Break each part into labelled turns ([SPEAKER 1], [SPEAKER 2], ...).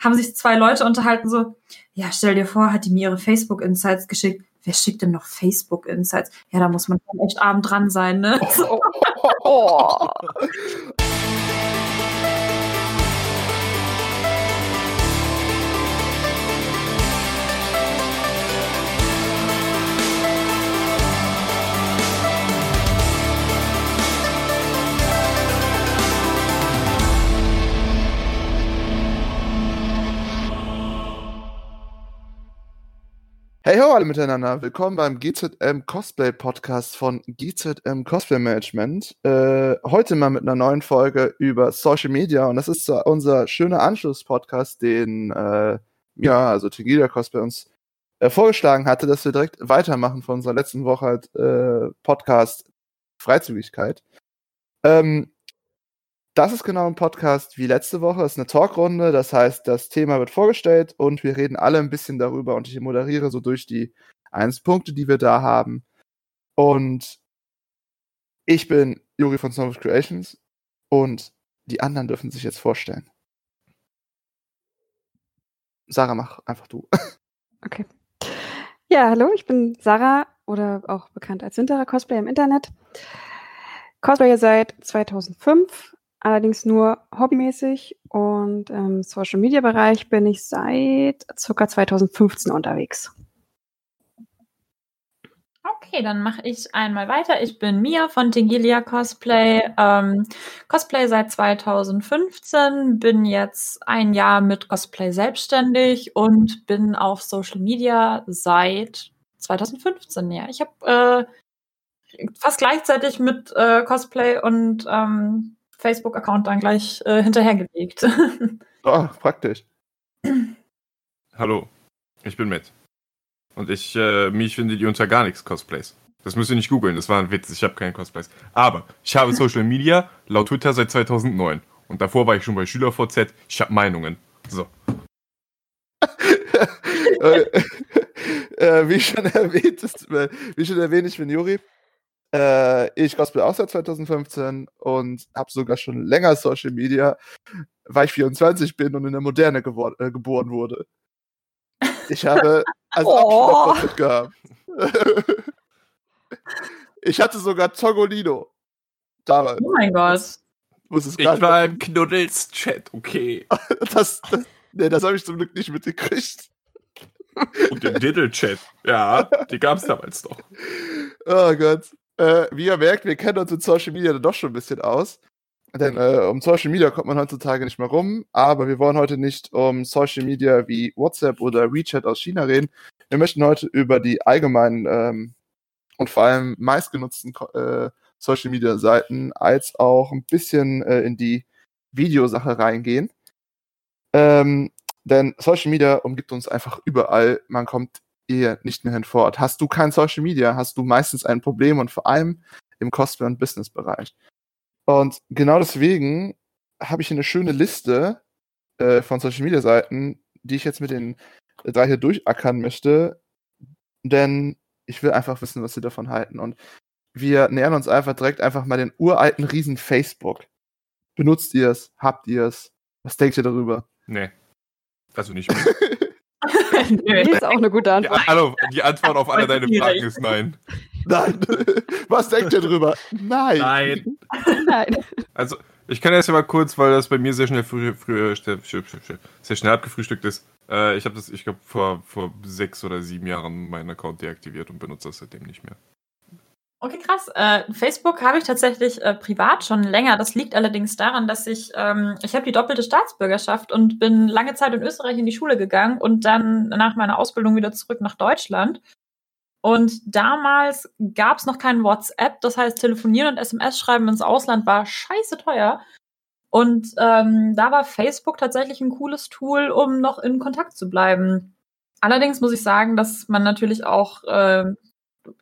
[SPEAKER 1] haben sich zwei Leute unterhalten, so, ja, stell dir vor, hat die mir ihre Facebook-Insights geschickt. Wer schickt denn noch Facebook-Insights? Ja, da muss man echt arm dran sein, ne? Oh. oh.
[SPEAKER 2] Hey ho alle miteinander, willkommen beim GZM Cosplay Podcast von GZM Cosplay Management. Äh, heute mal mit einer neuen Folge über Social Media und das ist so unser schöner Anschluss-Podcast, den äh, ja, also Tegida Cosplay uns äh, vorgeschlagen hatte, dass wir direkt weitermachen von unserer letzten Woche halt, äh, Podcast Freizügigkeit. Ähm, das ist genau ein Podcast wie letzte Woche. Es ist eine Talkrunde. Das heißt, das Thema wird vorgestellt und wir reden alle ein bisschen darüber und ich moderiere so durch die Einzelpunkte, die wir da haben. Und ich bin Juri von Snow Creations und die anderen dürfen sich jetzt vorstellen. Sarah, mach einfach du.
[SPEAKER 3] Okay. Ja, hallo, ich bin Sarah oder auch bekannt als Winterer Cosplay im Internet. Cosplayer seit 2005, allerdings nur hobbymäßig und im Social Media Bereich bin ich seit ca. 2015 unterwegs.
[SPEAKER 1] Okay, dann mache ich einmal weiter. Ich bin Mia von Tingilia Cosplay. Ähm, Cosplay seit 2015, bin jetzt ein Jahr mit Cosplay selbstständig und bin auf Social Media seit 2015. Ja, ich habe äh, fast gleichzeitig mit äh, Cosplay und ähm, Facebook-Account dann gleich äh, hinterhergelegt.
[SPEAKER 2] oh, praktisch.
[SPEAKER 4] Hallo, ich bin Matt. Und ich, äh, mich findet ihr unter gar nichts Cosplays. Das müsst ihr nicht googeln, das war ein Witz, ich habe keine Cosplays. Aber ich habe Social Media laut Twitter seit 2009. Und davor war ich schon bei SchülerVZ, ich habe Meinungen. So.
[SPEAKER 2] äh, äh, wie schon erwähnt, ist, äh, wie schon erwähnt, ich bin Juri. Äh, ich cosplay auch seit 2015 und habe sogar schon länger Social Media, weil ich 24 bin und in der Moderne äh, geboren wurde. Ich habe also oh. Abschluss gehabt. ich hatte sogar Zogolino.
[SPEAKER 1] Damals. Oh mein Gott.
[SPEAKER 4] ich war im Knuddels-Chat, okay.
[SPEAKER 2] das, das, nee, das habe ich zum Glück nicht mitgekriegt.
[SPEAKER 4] Und den Diddle-Chat. Ja, die gab es damals doch.
[SPEAKER 2] Oh Gott. Äh, wie ihr merkt, wir kennen uns in Social Media doch schon ein bisschen aus. Denn äh, um Social Media kommt man heutzutage nicht mehr rum. Aber wir wollen heute nicht um Social Media wie WhatsApp oder WeChat aus China reden. Wir möchten heute über die allgemeinen ähm, und vor allem meistgenutzten äh, Social Media Seiten als auch ein bisschen äh, in die Videosache reingehen. Ähm, denn Social Media umgibt uns einfach überall. Man kommt ihr nicht mehr hinfort. Hast du kein Social Media, hast du meistens ein Problem und vor allem im Cosplay- und Business-Bereich. Und genau deswegen habe ich hier eine schöne Liste äh, von Social Media Seiten, die ich jetzt mit den drei hier durchackern möchte, denn ich will einfach wissen, was sie davon halten. Und wir nähern uns einfach direkt einfach mal den uralten Riesen Facebook. Benutzt ihr es? Habt ihr es? Was denkt ihr darüber?
[SPEAKER 4] Nee. Also nicht mehr.
[SPEAKER 3] nee, ist auch eine gute Antwort.
[SPEAKER 4] Ja, hallo, die Antwort auf alle deine Fragen ist nein.
[SPEAKER 2] Nein. Was denkt ihr drüber? Nein.
[SPEAKER 4] Nein. Nein. Also, ich kann erst mal kurz, weil das bei mir sehr schnell früh, früh, sehr schnell abgefrühstückt ist. Äh, ich habe das, ich glaube, vor, vor sechs oder sieben Jahren meinen Account deaktiviert und benutze das seitdem nicht mehr.
[SPEAKER 1] Okay, krass. Äh, Facebook habe ich tatsächlich äh, privat schon länger. Das liegt allerdings daran, dass ich, ähm, ich habe die doppelte Staatsbürgerschaft und bin lange Zeit in Österreich in die Schule gegangen und dann nach meiner Ausbildung wieder zurück nach Deutschland. Und damals gab es noch kein WhatsApp, das heißt, telefonieren und SMS schreiben ins Ausland war scheiße teuer. Und ähm, da war Facebook tatsächlich ein cooles Tool, um noch in Kontakt zu bleiben. Allerdings muss ich sagen, dass man natürlich auch äh,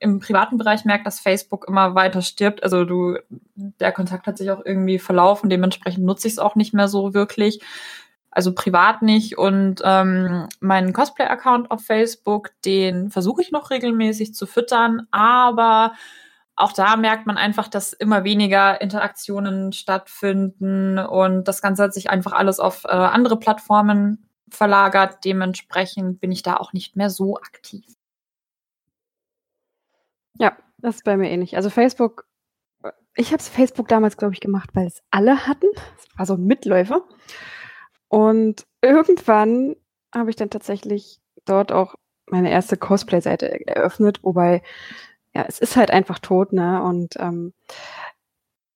[SPEAKER 1] im privaten Bereich merkt, dass Facebook immer weiter stirbt. Also du, der Kontakt hat sich auch irgendwie verlaufen, dementsprechend nutze ich es auch nicht mehr so wirklich. Also privat nicht. Und ähm, meinen Cosplay-Account auf Facebook, den versuche ich noch regelmäßig zu füttern, aber auch da merkt man einfach, dass immer weniger Interaktionen stattfinden und das Ganze hat sich einfach alles auf äh, andere Plattformen verlagert. Dementsprechend bin ich da auch nicht mehr so aktiv.
[SPEAKER 3] Ja, das ist bei mir ähnlich. Also Facebook, ich habe Facebook damals, glaube ich, gemacht, weil es alle hatten. Es war so ein Mitläufer. Und irgendwann habe ich dann tatsächlich dort auch meine erste Cosplay-Seite eröffnet, wobei, ja, es ist halt einfach tot, ne? Und ähm,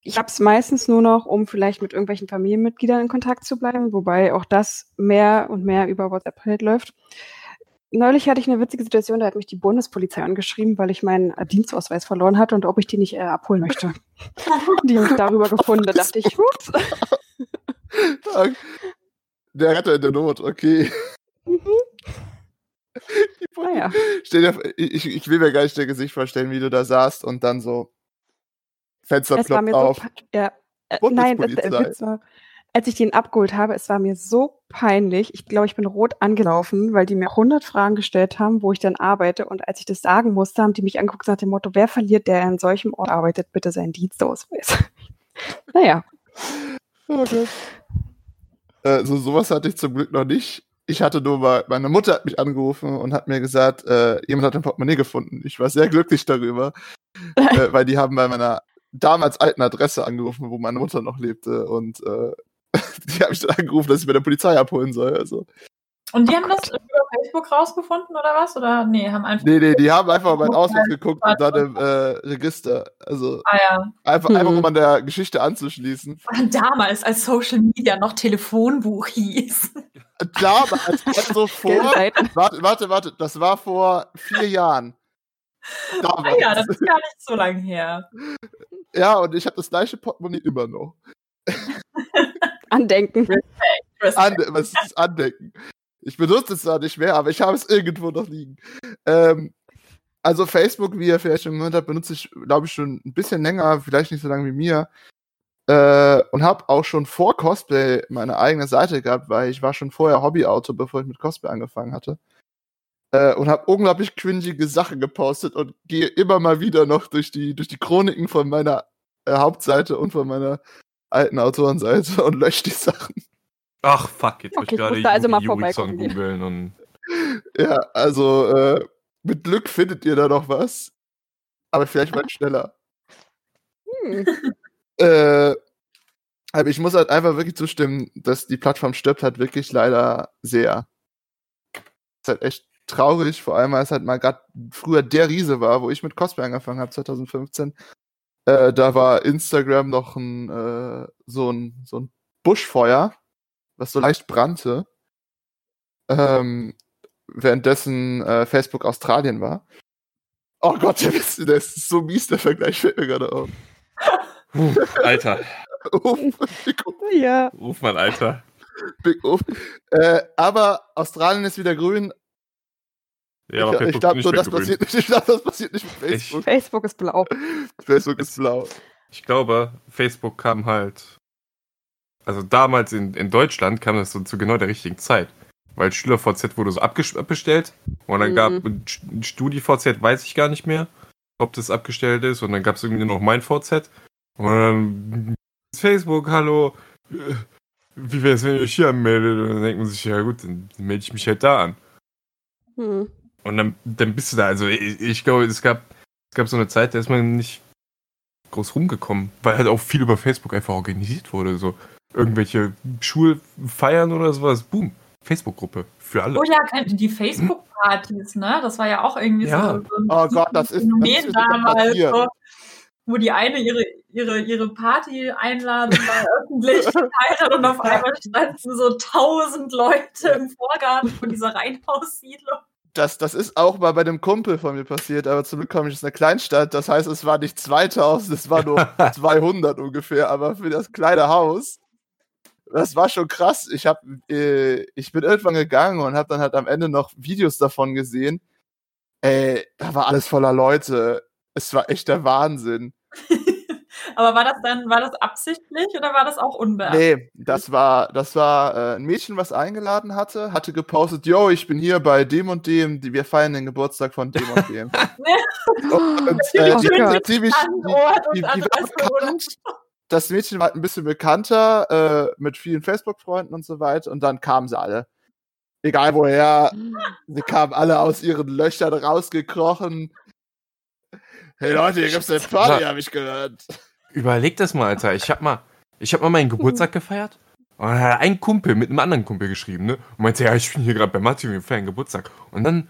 [SPEAKER 3] ich habe es meistens nur noch, um vielleicht mit irgendwelchen Familienmitgliedern in Kontakt zu bleiben, wobei auch das mehr und mehr über WhatsApp halt läuft. Neulich hatte ich eine witzige Situation, da hat mich die Bundespolizei angeschrieben, weil ich meinen Dienstausweis verloren hatte und ob ich den nicht äh, abholen möchte. die haben mich darüber gefunden. Da dachte ich, hups.
[SPEAKER 2] Der Retter in der Not, okay. Mhm.
[SPEAKER 3] Naja.
[SPEAKER 2] Dir, ich, ich will mir gar nicht dein Gesicht vorstellen, wie du da saßt und dann so Fenster
[SPEAKER 3] es ploppt
[SPEAKER 2] auf.
[SPEAKER 3] So, ja, äh, nein, das, Witz war, als ich den abgeholt habe, es war mir so peinlich. Ich glaube, ich bin rot angelaufen, weil die mir 100 Fragen gestellt haben, wo ich dann arbeite. Und als ich das sagen musste, haben die mich angeguckt nach dem Motto, wer verliert, der in solchem Ort arbeitet, bitte seinen Dienstausweis. naja.
[SPEAKER 2] Okay. Äh, so sowas hatte ich zum Glück noch nicht. Ich hatte nur mal, meine Mutter hat mich angerufen und hat mir gesagt, äh, jemand hat ein Portemonnaie gefunden. Ich war sehr glücklich darüber, äh, weil die haben bei meiner damals alten Adresse angerufen, wo meine Mutter noch lebte und äh, die habe ich dann angerufen, dass ich bei der Polizei abholen soll. Also.
[SPEAKER 1] Und die haben das über Facebook rausgefunden oder was? Oder nee, haben einfach.
[SPEAKER 2] Nee, nee, die haben einfach meinen Ausweis geguckt und dann im äh, Register. Also
[SPEAKER 1] ah, ja.
[SPEAKER 2] einfach, hm. einfach um an der Geschichte anzuschließen.
[SPEAKER 1] Damals, als Social Media noch Telefonbuch hieß.
[SPEAKER 2] Damals, also vor. warte, warte, warte, das war vor vier Jahren.
[SPEAKER 1] Damals. Ah ja, das ist gar nicht so lange her.
[SPEAKER 2] Ja, und ich habe das gleiche Portemonnaie immer noch.
[SPEAKER 3] Andenken.
[SPEAKER 1] Respekt,
[SPEAKER 2] was ist Andenken? Ich benutze es zwar nicht mehr, aber ich habe es irgendwo noch liegen. Ähm, also Facebook, wie ihr vielleicht schon gehört habt, benutze ich, glaube ich, schon ein bisschen länger, vielleicht nicht so lange wie mir. Äh, und habe auch schon vor Cosplay meine eigene Seite gehabt, weil ich war schon vorher Hobbyautor, bevor ich mit Cosplay angefangen hatte. Äh, und habe unglaublich cringige Sachen gepostet und gehe immer mal wieder noch durch die, durch die Chroniken von meiner äh, Hauptseite und von meiner alten Autorenseite und lösche die Sachen.
[SPEAKER 4] Ach, fuck, jetzt
[SPEAKER 3] okay,
[SPEAKER 4] muss
[SPEAKER 3] ich gerade also mal vorbeikommen.
[SPEAKER 4] googeln und.
[SPEAKER 2] Ja, also, äh, mit Glück findet ihr da noch was. Aber vielleicht mal schneller. Hm. äh, aber ich muss halt einfach wirklich zustimmen, dass die Plattform stirbt halt wirklich leider sehr. Ist halt echt traurig, vor allem weil es halt mal gerade früher der Riese war, wo ich mit Cosplay angefangen habe, 2015. Äh, da war Instagram noch ein, äh, so ein, so ein Buschfeuer, was so leicht brannte. Ähm, währenddessen äh, Facebook Australien war. Oh Gott, der ist, der ist so mies, der Vergleich fällt mir gerade auf.
[SPEAKER 4] Puh, Alter.
[SPEAKER 3] Ja.
[SPEAKER 4] Ruf mal Alter.
[SPEAKER 2] Big. Äh, aber Australien ist wieder grün,
[SPEAKER 4] ja, aber
[SPEAKER 2] ich, nur, das passiert, nicht, ich glaub, das passiert nicht mit Facebook.
[SPEAKER 3] Ich, Facebook ist blau.
[SPEAKER 2] Facebook ist blau.
[SPEAKER 4] Ich glaube, Facebook kam halt. Also damals in, in Deutschland kam das so zu genau der richtigen Zeit. Weil SchülerVZ wurde so abbestellt. Und dann mhm. gab StudiVZ, weiß ich gar nicht mehr, ob das abgestellt ist. Und dann gab es irgendwie noch mein VZ. Und dann Facebook, hallo. Wie wäre es, wenn ihr euch hier anmeldet? Und dann denkt man sich, ja gut, dann melde ich mich halt da an. Mhm. Und dann, dann bist du da. Also ich, ich glaube, es gab, es gab so eine Zeit, da ist man nicht groß rumgekommen, weil halt auch viel über Facebook einfach organisiert wurde. So irgendwelche Schulfeiern oder sowas. Boom. Facebook-Gruppe für alle.
[SPEAKER 1] Oh ja, die Facebook-Partys, ne? Das war ja auch irgendwie
[SPEAKER 4] ja.
[SPEAKER 1] so, so
[SPEAKER 2] ein oh Gott, das ist, Phänomen das ist
[SPEAKER 1] damals. So, wo die eine ihre, ihre, ihre Party-Einladung da öffentlich geteilt hat und auf einmal standen so tausend Leute im Vorgarten von dieser Reihenhaussiedlung
[SPEAKER 2] das, das ist auch mal bei einem Kumpel von mir passiert, aber zum Glück komme ich aus einer Kleinstadt. Das heißt, es war nicht 2000, es war nur 200 ungefähr, aber für das kleine Haus, das war schon krass. Ich, hab, äh, ich bin irgendwann gegangen und habe dann halt am Ende noch Videos davon gesehen. Ey, da war alles voller Leute. Es war echt der Wahnsinn.
[SPEAKER 1] Aber war das dann, war das absichtlich oder war das auch unbeabsichtigt?
[SPEAKER 2] Nee, das war, das war äh, ein Mädchen, was eingeladen hatte, hatte gepostet, yo, ich bin hier bei dem und dem, wir feiern den Geburtstag von dem und dem. und, äh, die, die, ziemlich, die, die, die bekannt, das Mädchen war ein bisschen bekannter, äh, mit vielen Facebook-Freunden und so weiter, und dann kamen sie alle. Egal woher, sie kamen alle aus ihren Löchern rausgekrochen. Hey Leute, hier gibt's eine Party, habe ich gehört.
[SPEAKER 4] Überleg das mal, Alter. Ich hab mal, ich hab mal meinen Geburtstag gefeiert. Und dann hat ein Kumpel mit einem anderen Kumpel geschrieben, ne? Und meinte, ja, ich bin hier gerade bei Martin, wir feiern Geburtstag. Und dann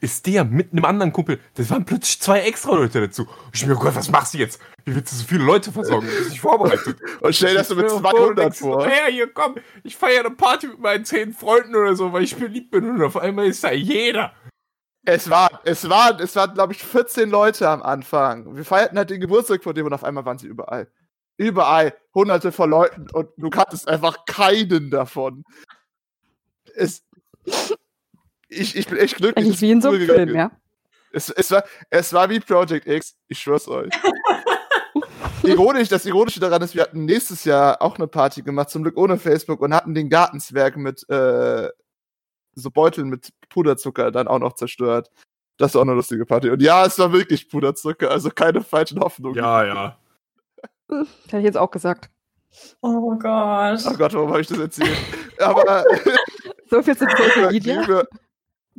[SPEAKER 4] ist der mit einem anderen Kumpel, das waren plötzlich zwei extra Leute dazu. Und ich mir, oh Gott, was machst du jetzt? Wie willst du so viele Leute versorgen? Du bist nicht vorbereitet.
[SPEAKER 2] Und stell dir das so mit
[SPEAKER 4] Stell dir
[SPEAKER 2] 200
[SPEAKER 4] so,
[SPEAKER 2] vor.
[SPEAKER 4] Ja, hier, komm, ich feiere eine Party mit meinen zehn Freunden oder so, weil ich beliebt bin. Und auf einmal ist da jeder.
[SPEAKER 2] Es waren, es waren, es waren, glaube ich, 14 Leute am Anfang. Wir feierten halt den Geburtstag von dem und auf einmal waren sie überall. Überall. Hunderte von Leuten und du kanntest einfach keinen davon. Es, ich, ich bin echt glücklich.
[SPEAKER 3] Eigentlich wie in so einem Film, ja.
[SPEAKER 2] Es, es, war, es war wie Project X, ich schwör's euch. Ironisch, das Ironische daran ist, wir hatten nächstes Jahr auch eine Party gemacht, zum Glück ohne Facebook, und hatten den Gartenzwerg mit äh, so Beuteln mit Puderzucker dann auch noch zerstört. Das war auch eine lustige Party. Und ja, es war wirklich Puderzucker, also keine falschen Hoffnungen.
[SPEAKER 4] Ja, ja.
[SPEAKER 3] Hätte ich jetzt auch gesagt.
[SPEAKER 1] Oh Gott.
[SPEAKER 2] Oh Gott, warum habe ich das erzählt? Aber
[SPEAKER 3] So viel zu Social Media.
[SPEAKER 2] Liebe,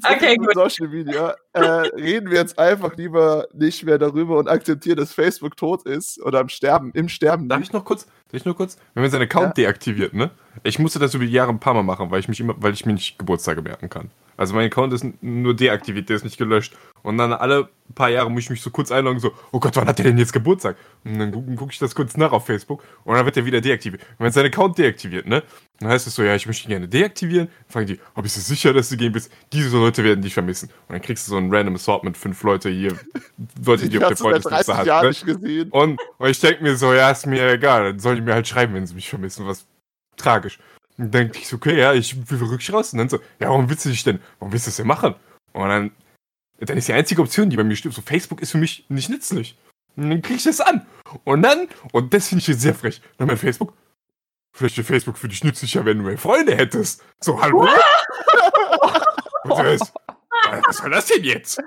[SPEAKER 1] Okay,
[SPEAKER 2] gut. Social Media, äh, reden wir jetzt einfach lieber nicht mehr darüber und akzeptieren, dass Facebook tot ist oder am Sterben, im Sterben
[SPEAKER 4] Darf ich noch kurz, darf ich nur kurz? Wenn man seinen Account deaktiviert, ne? Ich musste das über die Jahre ein paar Mal machen, weil ich mich immer, weil ich mir nicht Geburtstage merken kann. Also mein Account ist nur deaktiviert, der ist nicht gelöscht. Und dann alle paar Jahre muss ich mich so kurz einloggen, so, oh Gott, wann hat der denn jetzt Geburtstag? Und dann gucke guck ich das kurz nach auf Facebook und dann wird der wieder deaktiviert. Wenn man seinen Account deaktiviert, ne? Dann heißt es so, ja, ich möchte ihn gerne deaktivieren. Dann fragen die, ob bist du sicher, dass du gehen bist? Diese Leute werden dich vermissen. Und dann kriegst du so ein random Assortment, fünf Leute hier, Leute, die
[SPEAKER 2] Ich
[SPEAKER 4] auf der Freundesliste
[SPEAKER 2] 30
[SPEAKER 4] hast.
[SPEAKER 2] Jahren
[SPEAKER 4] Ne?
[SPEAKER 2] nicht gesehen.
[SPEAKER 4] Und, und ich denke mir so, ja, ist mir egal, dann sollen die mir halt schreiben, wenn sie mich vermissen, was tragisch. Und dann denke ich so, okay, ja, ich will wirklich raus. Und dann so, ja, warum willst du dich denn, warum willst du das denn machen? Und dann, dann ist die einzige Option, die bei mir stimmt, so Facebook ist für mich nicht nützlich. Und dann klicke ich das an. Und dann, und das finde ich jetzt sehr frech, dann bei Facebook, vielleicht wäre Facebook für dich nützlicher, wenn du mehr Freunde hättest. So, hallo? Ist, was soll das denn jetzt?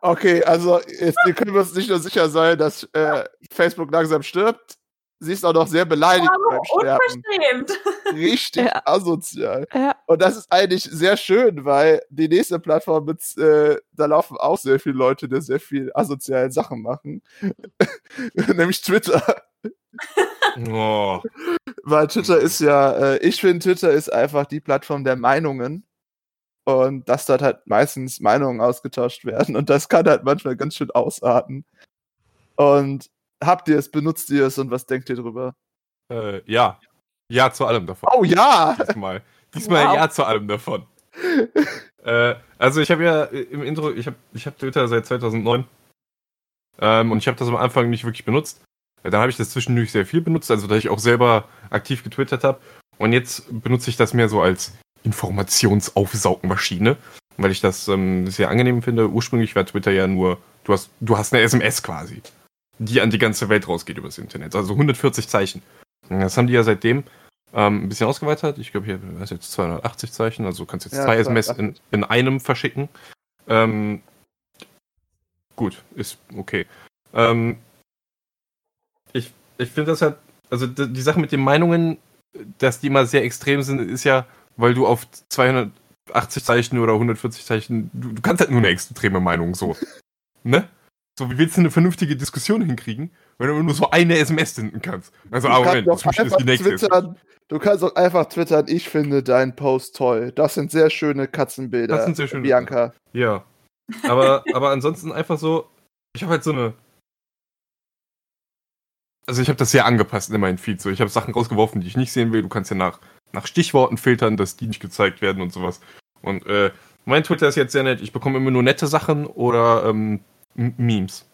[SPEAKER 2] Okay, also jetzt können wir uns nicht nur sicher sein, dass äh, Facebook langsam stirbt. Sie ist auch noch sehr beleidigt beim Sterben.
[SPEAKER 1] Unverschämt.
[SPEAKER 2] Richtig
[SPEAKER 3] Ja.
[SPEAKER 2] asozial.
[SPEAKER 3] Ja.
[SPEAKER 2] Und das ist eigentlich sehr schön, weil die nächste Plattform, mit, äh, da laufen auch sehr viele Leute, die sehr viel asoziale Sachen machen. Nämlich Twitter.
[SPEAKER 4] Oh,
[SPEAKER 2] Weil Twitter ist ja, äh, ich finde, Twitter ist einfach die Plattform der Meinungen. Und dass dort halt meistens Meinungen ausgetauscht werden. Und das kann halt manchmal ganz schön ausarten. Und habt ihr es, benutzt ihr es und was denkt ihr drüber?
[SPEAKER 4] äh, ja. Ja zu allem davon.
[SPEAKER 2] Oh ja!
[SPEAKER 4] Diesmal. Diesmal
[SPEAKER 3] Wow.
[SPEAKER 4] ja zu allem davon. äh, also ich habe ja äh, im Intro, ich habe ich hab Twitter seit 2009 ähm, und ich habe das am Anfang nicht wirklich benutzt. Äh, Dann habe ich das zwischendurch sehr viel benutzt, also da ich auch selber aktiv getwittert habe. Und jetzt benutze ich das mehr so als Informationsaufsaugmaschine, weil ich das ähm, sehr angenehm finde. Ursprünglich war Twitter ja nur, du hast, du hast eine SMS quasi, die an die ganze Welt rausgeht übers Internet. Also 140 Zeichen. Das haben die ja seitdem ähm, ein bisschen ausgeweitet. Ich glaube, hier ist jetzt 280 Zeichen, also du kannst jetzt
[SPEAKER 2] Ja,
[SPEAKER 4] zwei SMS in,
[SPEAKER 2] 280.
[SPEAKER 4] in einem verschicken. Ähm, gut, ist okay. Ähm, ich ich finde das halt, also die, die Sache mit den Meinungen, dass die immer sehr extrem sind, ist ja, weil du auf 280 Zeichen oder 140 Zeichen, du, du kannst halt nur eine extreme Meinung so. ne? So, wie willst du eine vernünftige Diskussion hinkriegen, wenn du nur so eine SMS senden kannst? Also,
[SPEAKER 2] Du
[SPEAKER 4] ah, Moment, das ist die nächste.
[SPEAKER 2] Twittern, du kannst auch einfach twittern, ich finde deinen Post toll. Das sind sehr schöne Katzenbilder.
[SPEAKER 4] Das sind sehr schöne
[SPEAKER 2] Bianca.
[SPEAKER 4] Ja. Aber, aber ansonsten einfach so, ich habe halt so eine. Also ich habe das sehr angepasst in meinen Feed. So, ich habe Sachen rausgeworfen, die ich nicht sehen will. Du kannst ja nach, nach Stichworten filtern, dass die nicht gezeigt werden und sowas. Und äh, mein Twitter ist jetzt sehr nett. Ich bekomme immer nur nette Sachen oder ähm, M- Memes.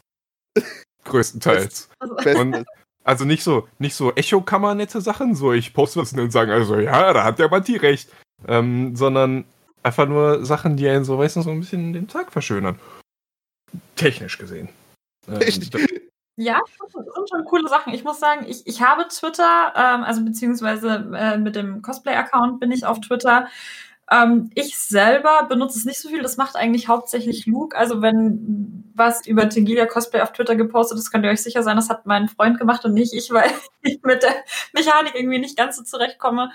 [SPEAKER 4] Größtenteils. Und also nicht so, nicht so Echo-Kammer nette Sachen, so ich poste was und dann sagen, also ja, da hat der Matti recht. Ähm, sondern einfach nur Sachen, die einen so, weißt du, so ein bisschen den Tag verschönern. Technisch gesehen. Ähm,
[SPEAKER 1] Ja, das sind schon coole Sachen. Ich muss sagen, ich, ich habe Twitter, ähm, also beziehungsweise äh, mit dem Cosplay-Account bin ich auf Twitter. Ähm, ich selber benutze es nicht so viel. Das macht eigentlich hauptsächlich Luke. Also wenn was über Tingilia Cosplay auf Twitter gepostet ist, könnt ihr euch sicher sein, das hat mein Freund gemacht und nicht ich, weil ich mit der Mechanik irgendwie nicht ganz so zurechtkomme.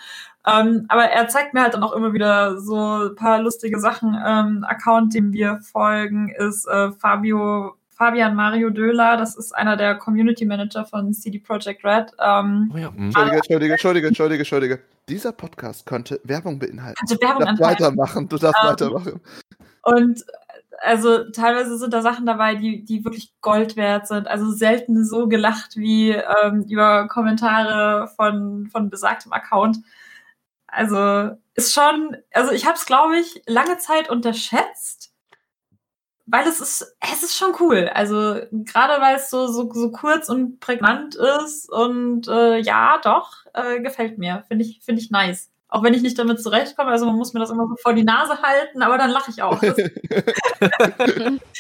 [SPEAKER 1] Ähm, aber er zeigt mir halt dann auch immer wieder so ein paar lustige Sachen. Ähm, Account, dem wir folgen, ist äh, Fabio Fabian Mario Döhler, das ist einer der Community Manager von CD Projekt Red. Ähm,
[SPEAKER 4] Oh ja. hm.
[SPEAKER 2] Entschuldige, Entschuldige, Entschuldige, Entschuldige, Entschuldige. Dieser Podcast könnte Werbung beinhalten.
[SPEAKER 1] also
[SPEAKER 2] Du
[SPEAKER 1] Werbung
[SPEAKER 2] darfst
[SPEAKER 1] anhalten.
[SPEAKER 2] weitermachen, du darfst
[SPEAKER 1] Ähm,
[SPEAKER 2] weitermachen.
[SPEAKER 1] Und also teilweise sind da Sachen dabei, die, die wirklich Gold wert sind. Also selten so gelacht wie ähm, über Kommentare von, von besagtem Account. Also ist schon, also ich habe es, glaube ich, lange Zeit unterschätzt, weil es ist, es ist schon cool. Also gerade weil es so, so, so kurz und prägnant ist und äh, ja, doch, äh, gefällt mir. Finde ich, finde ich nice. Auch wenn ich nicht damit zurechtkomme, also man muss mir das immer so vor die Nase halten, aber dann lache ich auch.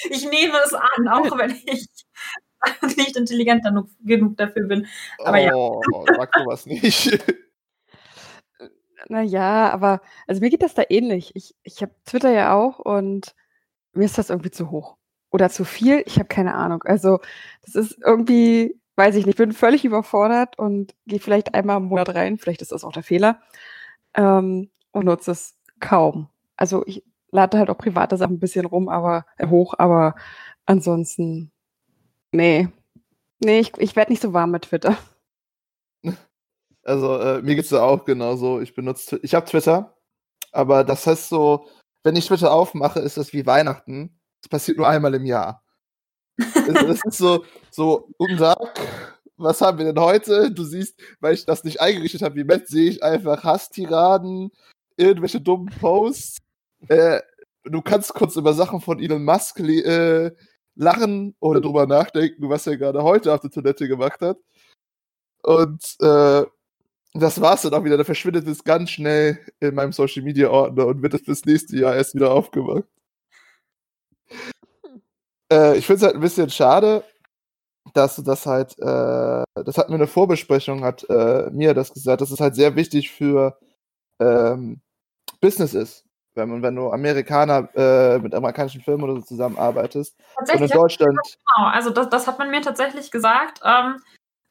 [SPEAKER 1] Ich nehme es an, auch wenn ich nicht intelligent genug, genug dafür bin. Aber ja.
[SPEAKER 2] oh, sag sowas nicht.
[SPEAKER 3] Naja, aber also mir geht das da ähnlich. Ich, ich habe Twitter ja auch und mir ist das irgendwie zu hoch. Oder zu viel, ich habe keine Ahnung. Also das ist irgendwie, weiß ich nicht, bin völlig überfordert und gehe vielleicht einmal im Monat rein, vielleicht ist das auch der Fehler, ähm, und nutze es kaum. Also ich lade halt auch private Sachen ein bisschen rum, aber äh, hoch, aber ansonsten, nee. Nee, ich, ich werde nicht so warm mit Twitter.
[SPEAKER 2] Also äh, mir geht's da auch genauso. Ich benutze, ich habe Twitter, aber das heißt so, wenn ich Twitter aufmache, ist das wie Weihnachten. Das passiert nur einmal im Jahr. das ist so, so, guten Tag, was haben wir denn heute? Du siehst, weil ich das nicht eingerichtet habe, wie Matt, sehe ich einfach Hasstiraden, irgendwelche dummen Posts. Äh, du kannst kurz über Sachen von Elon Musk äh, lachen oder drüber nachdenken, was er gerade heute auf der Toilette gemacht hat. Und äh, das war's dann auch wieder. Da verschwindet es ganz schnell in meinem Social Media Ordner und wird es fürs nächste Jahr erst wieder aufgemacht. Äh, ich finde es halt ein bisschen schade, dass du das halt, äh, das hat mir eine Vorbesprechung, hat äh, mir das gesagt, dass es halt sehr wichtig für ähm, Business ist. Wenn, man, wenn du Amerikaner äh, mit amerikanischen Firmen oder so zusammenarbeitest. Und in
[SPEAKER 1] Tatsächlich,
[SPEAKER 2] Deutschland.
[SPEAKER 1] genau. Also das, das hat man mir tatsächlich gesagt. Ähm,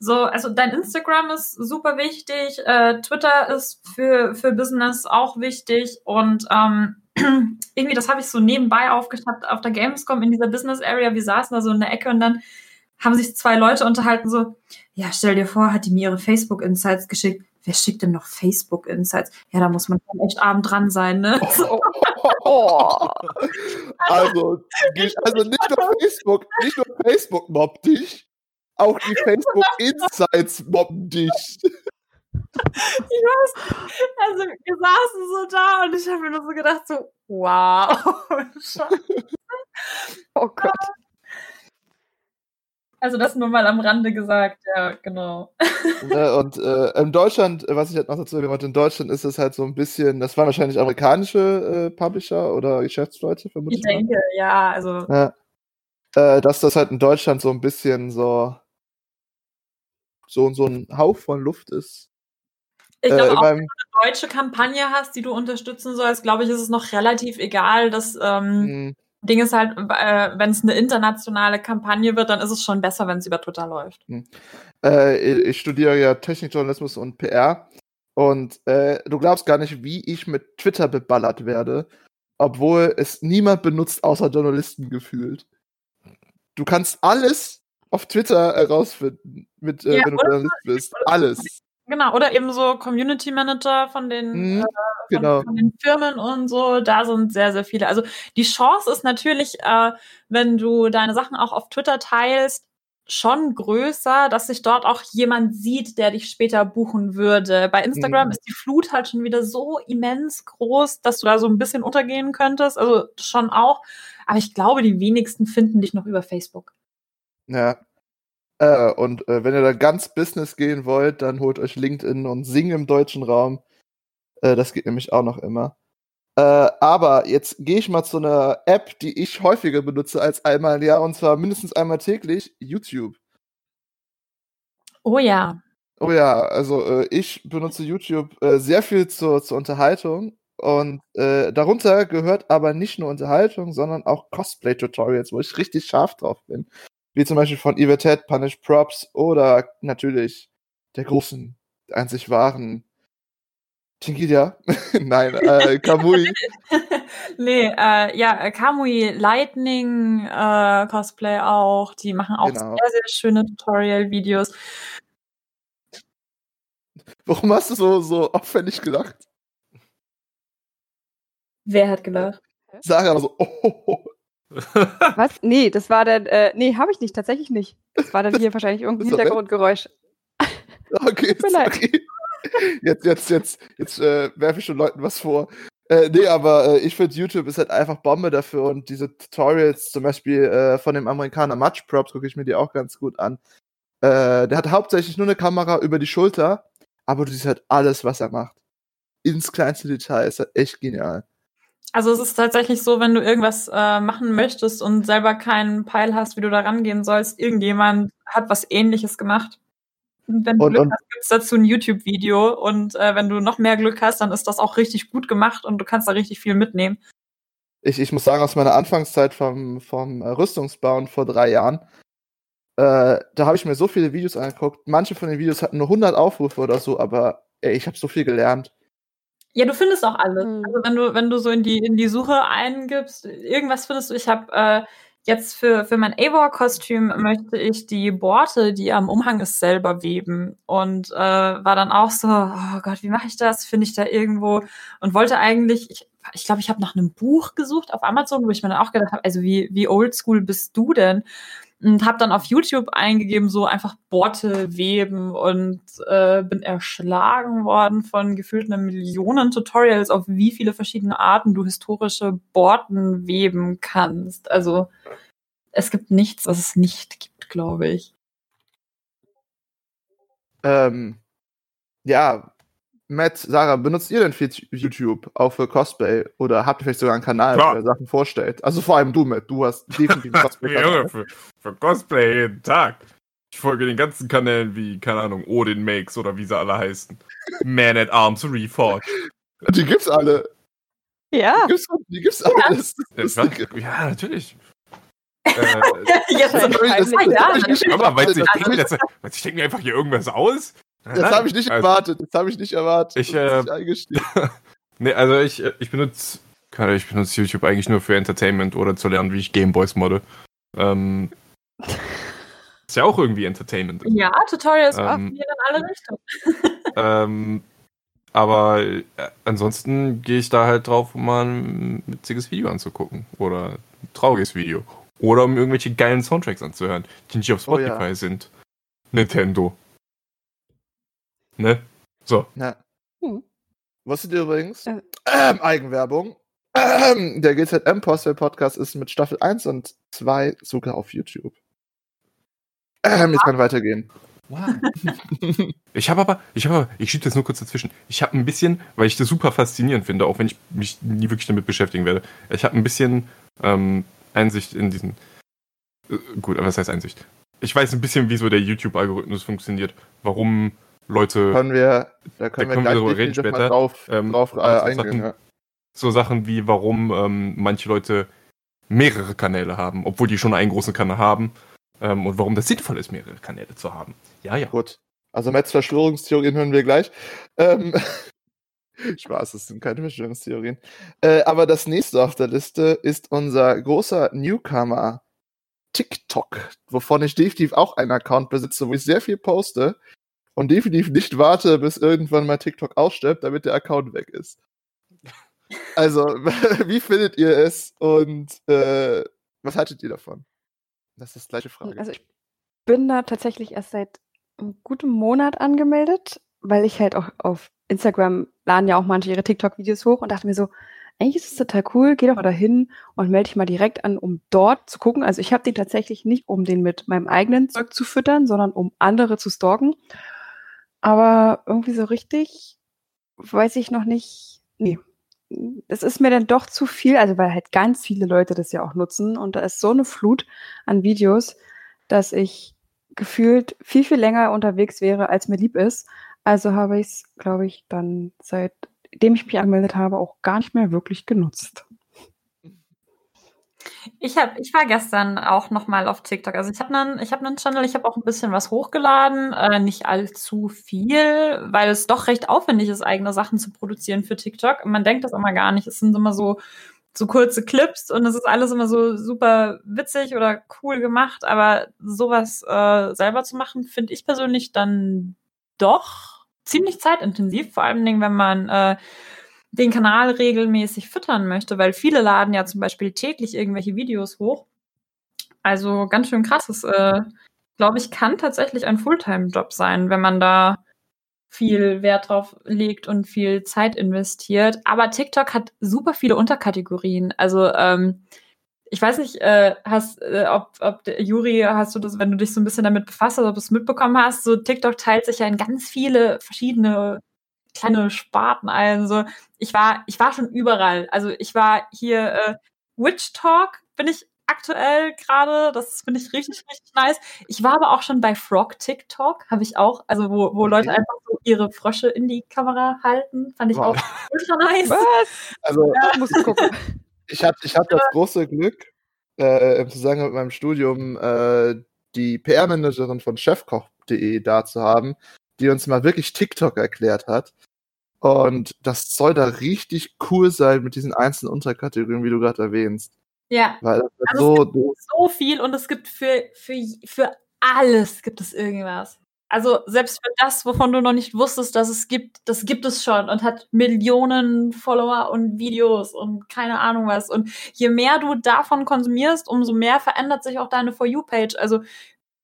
[SPEAKER 1] so, also dein Instagram ist super wichtig, äh, Twitter ist für, für Business auch wichtig und ähm, irgendwie, das habe ich so nebenbei aufgeschnappt auf der Gamescom in dieser Business Area. Wir saßen da so in der Ecke und dann haben sich zwei Leute unterhalten, so, ja, stell dir vor, hat die mir ihre Facebook Insights geschickt. Wer schickt denn noch Facebook Insights? Ja, da muss man schon echt arm dran sein, ne? So,
[SPEAKER 3] Oh.
[SPEAKER 2] Also, die- also nicht nur Facebook, nicht nur Facebook mobbt dich, auch die Facebook Insights mobben dich.
[SPEAKER 1] ich weiß, also wir saßen so da und ich habe mir nur so gedacht, so, wow. Scheiße.
[SPEAKER 3] oh Gott.
[SPEAKER 1] also das nur mal am Rande gesagt, ja, genau.
[SPEAKER 2] Ne, Und äh, in Deutschland, was ich halt noch dazu erwähnen wollte, in Deutschland ist es halt so ein bisschen, das waren wahrscheinlich amerikanische äh, Publisher oder Geschäftsleute, vermute
[SPEAKER 1] Ich
[SPEAKER 2] mal.
[SPEAKER 1] denke, ja, also
[SPEAKER 2] Ja. Äh, dass das halt in Deutschland so ein bisschen so, so, so ein Hauch von Luft ist.
[SPEAKER 1] ich
[SPEAKER 2] Äh,
[SPEAKER 1] glaube
[SPEAKER 2] in
[SPEAKER 1] auch, wenn du eine deutsche Kampagne hast, die du unterstützen sollst, glaube ich, ist es noch relativ egal, dass ähm,
[SPEAKER 2] mh,
[SPEAKER 1] Ding ist halt, äh, wenn es eine internationale Kampagne wird, dann ist es schon besser, wenn es über Twitter läuft.
[SPEAKER 2] äh, ich ich studiere ja Technikjournalismus und PR. Und äh, du glaubst gar nicht, wie ich mit Twitter beballert werde, obwohl es niemand benutzt, außer Journalisten gefühlt. Du kannst alles auf Twitter herausfinden, mit, äh,
[SPEAKER 1] Ja,
[SPEAKER 2] wenn du Journalist bist. Alles.
[SPEAKER 1] Genau, oder eben so Community Manager von den,
[SPEAKER 2] Mhm,
[SPEAKER 1] äh, von,
[SPEAKER 2] genau.
[SPEAKER 1] von den Firmen und so, da sind sehr, sehr viele. Also die Chance ist natürlich, äh, wenn du deine Sachen auch auf Twitter teilst, schon größer, dass sich dort auch jemand sieht, der dich später buchen würde. Bei Instagram
[SPEAKER 2] Mhm.
[SPEAKER 1] ist die Flut halt schon wieder so immens groß, dass du da so ein bisschen untergehen könntest. Also schon auch. Aber ich glaube, die wenigsten finden dich noch über Facebook.
[SPEAKER 2] Ja. Äh, und äh, wenn ihr da ganz Business gehen wollt, dann holt euch LinkedIn und Sing im deutschen Raum. Äh, das geht nämlich auch noch immer. Äh, aber jetzt gehe ich mal zu einer App, die ich häufiger benutze als einmal im Jahr, und zwar mindestens einmal täglich, YouTube.
[SPEAKER 1] Oh ja.
[SPEAKER 2] Oh ja, also äh, ich benutze YouTube äh, sehr viel zur, zur Unterhaltung Und äh, darunter gehört aber nicht nur Unterhaltung, sondern auch Cosplay-Tutorials, wo ich richtig scharf drauf bin. Wie zum Beispiel von Evatet, Punish Props oder natürlich der großen, einzig wahren Tinkidia. Nein, äh, Kamui.
[SPEAKER 1] nee, äh, ja, Kamui Lightning äh, Cosplay auch. Die machen auch
[SPEAKER 2] Genau.
[SPEAKER 1] sehr, sehr schöne Tutorial-Videos.
[SPEAKER 2] Warum hast du so, so auffällig gelacht?
[SPEAKER 1] Wer hat gelacht?
[SPEAKER 2] Sarah so, oh, oh, oh.
[SPEAKER 3] Was? Nee, das war dann, äh, nee, habe ich nicht, tatsächlich nicht. Das war dann hier wahrscheinlich irgendein. Hintergrundgeräusch.
[SPEAKER 2] Okay,
[SPEAKER 3] Tut mir leid.
[SPEAKER 2] sorry. Jetzt, jetzt, jetzt, jetzt äh, werfe ich schon Leuten was vor. Äh, nee, aber äh, ich finde, YouTube ist halt einfach Bombe dafür und diese Tutorials, zum Beispiel äh, von dem Amerikaner Match Props, gucke ich mir die auch ganz gut an. Äh, der hat hauptsächlich nur eine Kamera über die Schulter, aber du siehst halt alles, was er macht. Ins kleinste Detail ist halt echt genial.
[SPEAKER 1] Also es ist tatsächlich so, wenn du irgendwas äh, machen möchtest und selber keinen Peil hast, wie du da rangehen sollst, irgendjemand hat was ähnliches gemacht. Und wenn du
[SPEAKER 2] Und-
[SPEAKER 1] Glück
[SPEAKER 2] und-
[SPEAKER 1] hast, gibt's dazu ein YouTube-Video und äh, wenn du noch mehr Glück hast, dann ist das auch richtig gut gemacht und du kannst da richtig viel mitnehmen.
[SPEAKER 2] Ich, ich muss sagen, aus meiner Anfangszeit vom, vom äh, Rüstungsbauen vor drei Jahren, äh, da habe ich mir so viele Videos angeguckt. Manche von den Videos hatten nur 100 Aufrufe oder so, aber ey, ich habe so viel gelernt.
[SPEAKER 1] Ja, du findest auch alles.
[SPEAKER 3] Mhm.
[SPEAKER 1] Also wenn du, wenn du so in die, in die Suche eingibst, irgendwas findest du. Ich habe äh, jetzt für, für mein Eivor-Kostüm möchte ich die Borte, die am Umhang ist, selber weben. Und äh, war dann auch so, oh Gott, wie mache ich das? Finde ich da irgendwo? Und wollte eigentlich, ich glaube, ich, glaub, ich habe nach einem Buch gesucht auf Amazon, wo ich mir dann auch gedacht habe, also wie, wie oldschool bist du denn? Und habe dann auf YouTube eingegeben, so einfach Borte weben und äh, bin erschlagen worden von gefühlt einer Millionen Tutorials, auf wie viele verschiedene Arten du historische Borten weben kannst. Also es gibt nichts, was es nicht gibt, glaube ich.
[SPEAKER 2] Ähm, ja, Matt, Sarah, benutzt ihr denn viel YouTube auch für Cosplay? Oder habt ihr vielleicht sogar einen Kanal,
[SPEAKER 4] Klar.
[SPEAKER 2] ihr Sachen vorstellt? Also vor allem du, Matt, du hast definitiv einen
[SPEAKER 4] Junge, für, für Cosplay jeden Tag. Ich folge den ganzen Kanälen wie, keine Ahnung, Odin Makes oder wie sie alle heißen. Man at Arms Reforged.
[SPEAKER 2] Die gibt's alle.
[SPEAKER 3] Ja.
[SPEAKER 2] Die gibt's, die gibt's alle. Das ist das
[SPEAKER 4] Ja, ja natürlich. äh,
[SPEAKER 2] Das hab ich- das-
[SPEAKER 1] Ah,
[SPEAKER 2] das
[SPEAKER 1] ja,
[SPEAKER 4] du, ich denke mir einfach hier irgendwas aus?
[SPEAKER 2] Das habe ich nicht
[SPEAKER 4] Also-
[SPEAKER 2] erwartet. Das habe ich nicht erwartet.
[SPEAKER 4] Ich, äh,
[SPEAKER 2] ich.
[SPEAKER 4] Nee, also ich, äh, ich benutze ich benutze YouTube eigentlich nur für Entertainment oder zu lernen, wie ich Gameboys modde. Ähm, ist ja auch irgendwie Entertainment.
[SPEAKER 1] Ja, Tutorials
[SPEAKER 4] Ähm,
[SPEAKER 1] ähm, in alle Richtungen.
[SPEAKER 4] Ähm, aber äh, ansonsten gehe ich da halt drauf, um mal ein witziges Video anzugucken. Oder ein trauriges Video. Oder um irgendwelche geilen Soundtracks anzuhören, die nicht auf
[SPEAKER 2] Oh
[SPEAKER 4] Spotify
[SPEAKER 2] ja.
[SPEAKER 4] sind. Nintendo. Ne? So.
[SPEAKER 2] Ja.
[SPEAKER 3] Hm.
[SPEAKER 2] Wusstet ihr übrigens?
[SPEAKER 3] Äh.
[SPEAKER 2] Ähm, Eigenwerbung. Ähm, der GZM Postel Podcast ist mit Staffel 1 und 2 sogar auf YouTube. Ähm, jetzt kann weitergehen.
[SPEAKER 4] Ich habe aber, ich habe aber, ich schiebe das nur kurz dazwischen. Ich habe ein bisschen, weil ich das super faszinierend finde, auch wenn ich mich nie wirklich damit beschäftigen werde. Ich habe ein bisschen ähm, Einsicht in diesen. Äh, gut, aber was heißt Einsicht? Ich weiß ein bisschen, wie so der YouTube-Algorithmus funktioniert, warum Leute
[SPEAKER 2] Können wir, da können
[SPEAKER 4] Da
[SPEAKER 2] wir
[SPEAKER 4] können wir
[SPEAKER 2] gleich
[SPEAKER 4] drüber reden später.
[SPEAKER 2] drauf,
[SPEAKER 4] Ähm,
[SPEAKER 2] drauf äh,
[SPEAKER 4] aber so
[SPEAKER 2] eingehen.
[SPEAKER 4] Sachen-
[SPEAKER 2] Ja.
[SPEAKER 4] so Sachen wie, warum ähm, manche Leute mehrere Kanäle haben, obwohl die schon einen großen Kanal haben. Ähm, und warum das sinnvoll ist, mehrere Kanäle zu haben. Ja, ja.
[SPEAKER 2] Gut. Also Mets Verschwörungstheorien hören wir gleich. Ähm, Spaß, das sind keine Verschwörungstheorien. Äh, aber das nächste auf der Liste ist unser großer Newcomer TikTok, wovon ich definitiv auch einen Account besitze, wo ich sehr viel poste und definitiv nicht warte, bis irgendwann mal TikTok ausstirbt, damit der Account weg ist. Also, wie findet ihr es und äh, was haltet ihr davon? Das ist die gleiche Frage.
[SPEAKER 3] Also ich bin da tatsächlich erst seit einem guten Monat angemeldet, weil ich halt auch auf Instagram laden ja auch manche ihre TikTok-Videos hoch und dachte mir so, eigentlich ist es total cool, geh doch mal dahin und melde dich mal direkt an, um dort zu gucken. Also ich habe den tatsächlich nicht, um den mit meinem eigenen Zeug zu füttern, sondern um andere zu stalken. Aber irgendwie so richtig weiß ich noch nicht. Nee. Es ist mir dann doch zu viel, also weil halt ganz viele Leute das ja auch nutzen und da ist so eine Flut an Videos, dass ich gefühlt viel, viel länger unterwegs wäre, als mir lieb ist. Also habe ich es, glaube ich, dann seit seitdem ich mich angemeldet habe, auch gar nicht mehr wirklich genutzt.
[SPEAKER 1] Ich habe, ich war gestern auch noch mal auf TikTok. Also ich habe einen, ich habe einen Channel. Ich habe auch ein bisschen was hochgeladen, äh, nicht allzu viel, weil es doch recht aufwendig ist, eigene Sachen zu produzieren für TikTok. Man denkt das immer gar nicht. Es sind immer so so kurze Clips und es ist alles immer so super witzig oder cool gemacht. Aber sowas äh, selber zu machen, finde ich persönlich dann doch ziemlich zeitintensiv. Vor allen Dingen, wenn man äh, den Kanal regelmäßig füttern möchte, weil viele laden ja zum Beispiel täglich irgendwelche Videos hoch. Also ganz schön krasses, äh, glaube ich, kann tatsächlich ein Fulltime-Job sein, wenn man da viel Wert drauf legt und viel Zeit investiert. Aber TikTok hat super viele Unterkategorien. Also ähm, ich weiß nicht, äh, hast, äh, ob, ob Juri, hast du das, wenn du dich so ein bisschen damit befasst hast, ob du es mitbekommen hast, so TikTok teilt sich ja in ganz viele verschiedene kleine Sparten ein. So, ich war, ich war schon überall. Also ich war hier äh, Witch Talk, bin ich aktuell gerade. Das finde ich richtig, richtig nice. Ich war aber auch schon bei Frog TikTok, habe ich auch, also wo, wo Leute einfach so ihre Frösche in die Kamera halten. Fand ich wow. auch ultra nice.
[SPEAKER 2] Was? Also, ja. muss ich gucken. Ich hatte ich hab das große Glück, äh, im Zusammenhang mit meinem Studium äh, die PR-Managerin von chefkoch.de da zu haben, die uns mal wirklich TikTok erklärt hat. Und das soll da richtig cool sein mit diesen einzelnen Unterkategorien, wie du gerade erwähnst.
[SPEAKER 1] Ja. Weil das also so, es gibt so viel und es gibt für, für, für alles gibt es irgendwas. Also selbst für das, wovon du noch nicht wusstest, dass es gibt, das gibt es schon und hat Millionen Follower und Videos und keine Ahnung was. Und je mehr du davon konsumierst, umso mehr verändert sich auch deine For You-Page. Also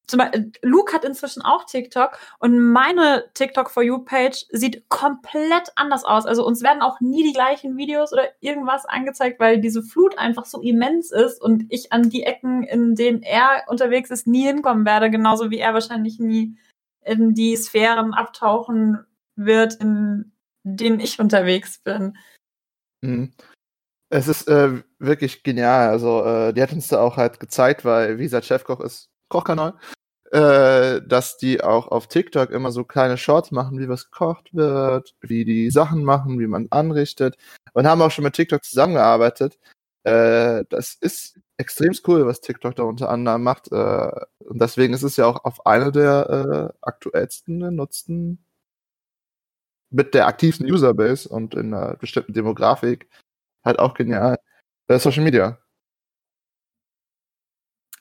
[SPEAKER 1] zum Beispiel, Luke hat inzwischen auch TikTok und meine TikTok for You Page sieht komplett anders aus. Also uns werden auch nie die gleichen Videos oder irgendwas angezeigt, weil diese Flut einfach so immens ist und ich an die Ecken, in denen er unterwegs ist, nie hinkommen werde, genauso wie er wahrscheinlich nie in die Sphären abtauchen wird, in denen ich unterwegs bin.
[SPEAKER 2] Mhm. Es ist äh, wirklich genial. Also, äh, die hat uns da auch halt gezeigt, weil, gesagt, Chefkoch ist Kochkanal, äh, dass die auch auf TikTok immer so kleine Shorts machen, wie was gekocht wird, wie die Sachen machen, wie man anrichtet und haben auch schon mit TikTok zusammengearbeitet. Äh, das ist extrem cool, was TikTok da unter anderem macht. Äh, und deswegen ist es ja auch auf einer der äh, aktuellsten genutzten mit der aktivsten Userbase und in einer bestimmten Demografik halt auch genial. Äh, Social Media.